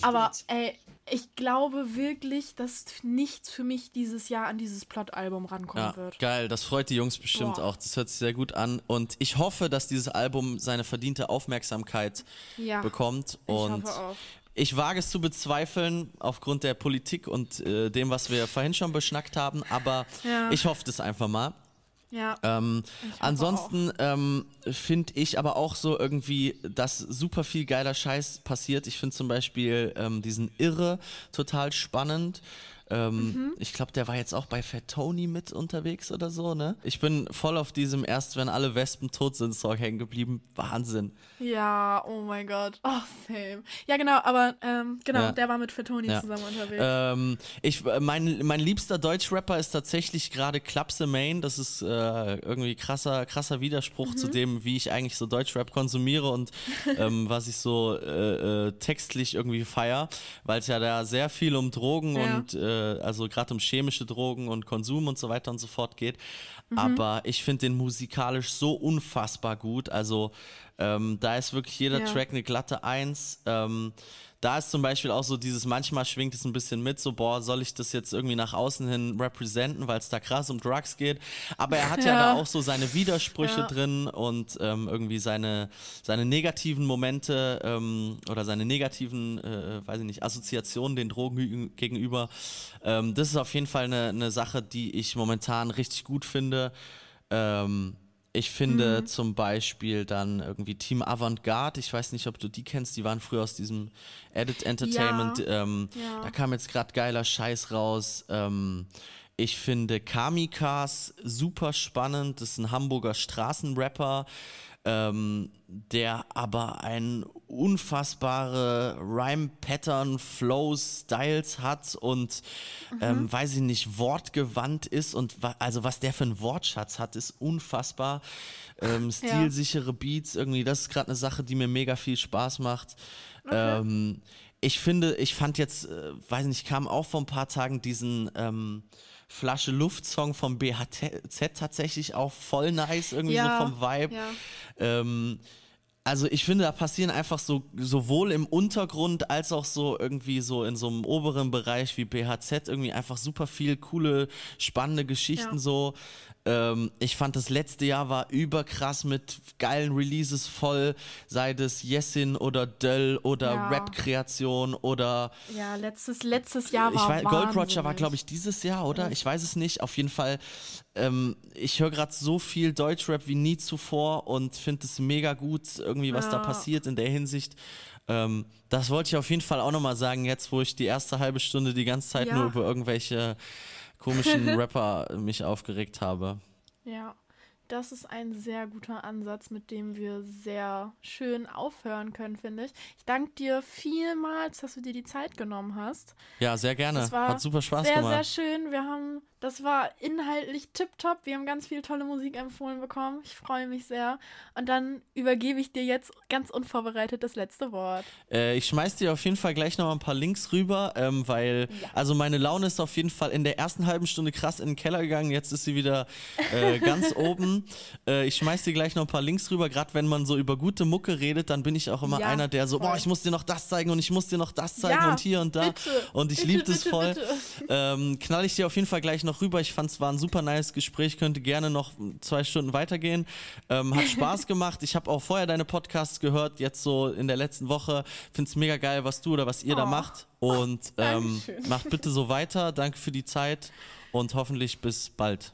Aber ey, ich glaube wirklich, dass nichts für mich dieses Jahr an dieses Plot-Album rankommen ja, wird. geil. Das freut die Jungs bestimmt Boah. auch. Das hört sich sehr gut an. Und ich hoffe, dass dieses Album seine verdiente Aufmerksamkeit Ja, bekommt. ich Und hoffe auch. ich wage es zu bezweifeln aufgrund der Politik und äh, dem, was wir vorhin schon beschnackt haben. Aber Ja. ich hoffe das einfach mal. Ja, Ähm, ansonsten ähm, finde ich aber auch so irgendwie, dass super viel geiler Scheiß passiert. Ich finde zum Beispiel ähm, diesen Irre total spannend. Ähm, Mhm. Ich glaube, der war jetzt auch bei Fat Tony mit unterwegs oder so, ne? Ich bin voll auf diesem Erst wenn alle Wespen tot sind Song hängen geblieben. Wahnsinn. ja, oh mein Gott. Oh, same. Ja, genau, aber ähm, genau, Ja. der war mit Fatoni Ja. zusammen unterwegs. Ähm, ich, äh, mein, mein liebster Deutschrapper ist tatsächlich gerade Klapse Main. Das ist äh, irgendwie krasser, krasser Widerspruch zu dem, wie ich eigentlich so Deutschrap konsumiere und ähm, was ich so äh, äh, textlich irgendwie feier, weil es ja da sehr viel um Drogen Ja. und äh, also gerade um chemische Drogen und Konsum und so weiter und so fort geht. Aber ich finde den musikalisch so unfassbar gut. Also ähm, da ist wirklich jeder Ja. Track eine glatte Eins. Ähm, da ist zum Beispiel auch so dieses, manchmal schwingt es ein bisschen mit, so, boah, soll ich das jetzt irgendwie nach außen hin representen, weil es da krass um Drugs geht. Aber er hat ja, Ja. da auch so seine Widersprüche Ja. drin und ähm, irgendwie seine, seine negativen Momente ähm, oder seine negativen, äh, weiß ich nicht, Assoziationen den Drogen gegenüber. Ähm, das ist auf jeden Fall eine, eine Sache, die ich momentan richtig gut finde. Ähm, ich finde Mhm. zum Beispiel dann irgendwie Team Avantgarde, ich weiß nicht, ob du die kennst, die waren früher aus diesem Edit Entertainment. Ähm, Ja. Da kam jetzt gerade geiler Scheiß raus. Ähm, ich finde Kamikaze super spannend. Das ist ein Hamburger Straßenrapper, ähm, der aber ein unfassbare Rhyme-Pattern, Flows, Styles hat und ähm, weiß ich nicht, wortgewandt ist und wa also was der für einen Wortschatz hat, ist unfassbar. Ähm, stilsichere Beats, irgendwie, das ist gerade eine Sache, die mir mega viel Spaß macht. Ähm, ich finde, ich fand jetzt, äh, weiß nicht, kam auch vor ein paar Tagen diesen ähm, Flasche Luft-Song vom BHZ tatsächlich auch voll nice, irgendwie Ja, so vom Vibe. ja. Ähm, also ich finde, da passieren einfach so sowohl im Untergrund als auch so irgendwie so in so einem oberen Bereich wie BHZ irgendwie einfach super viel coole, spannende Geschichten Ja. so. Ähm, ich fand das letzte Jahr war überkrass mit geilen Releases voll, sei das Jessin oder Döll oder Ja. Rap-Kreation oder Ja, letztes, letztes Jahr war ich weiß, Gold Roger war, glaube ich, dieses Jahr, oder? Ich weiß es nicht. Auf jeden Fall, ähm, ich höre gerade so viel Deutschrap wie nie zuvor und finde es mega gut, irgendwie, was da Ja. passiert in der Hinsicht. Ähm, das wollte ich auf jeden Fall auch nochmal sagen, jetzt, wo ich die erste halbe Stunde die ganze Zeit Ja. nur über irgendwelche komischen Rapper mich aufgeregt habe. Ja, das ist ein sehr guter Ansatz, mit dem wir sehr schön aufhören können, finde ich. Ich danke dir vielmals, dass du dir die Zeit genommen hast. Ja, sehr gerne. Hat super Spaß sehr, gemacht. sehr schön. Wir haben, das war inhaltlich tipptopp. Wir haben ganz viel tolle Musik empfohlen bekommen. Ich freue mich sehr. Und dann übergebe ich dir jetzt ganz unvorbereitet das letzte Wort. Äh, ich schmeiß dir auf jeden Fall gleich noch ein paar Links rüber, ähm, weil, also meine Laune ist auf jeden Fall in der ersten halben Stunde krass in den Keller gegangen, jetzt ist sie wieder äh, ganz oben. Äh, ich schmeiß dir gleich noch ein paar Links rüber, gerade wenn man so über gute Mucke redet, dann bin ich auch immer Ja, einer, der so, boah, ich muss dir noch das zeigen und ich muss dir noch das zeigen Ja, und hier und da. bitte, und ich liebe das voll. Ähm, knall ich dir auf jeden Fall gleich noch rüber. Ich fand es war ein super nice Gespräch, könnte gerne noch zwei Stunden weitergehen. Ähm, hat Spaß gemacht. Ich habe auch vorher deine Podcasts gehört, jetzt so in der letzten Woche. Finde es mega geil, was du oder was ihr da Oh. macht. Und ähm, Dankeschön. macht bitte so weiter. Danke für die Zeit und hoffentlich bis bald.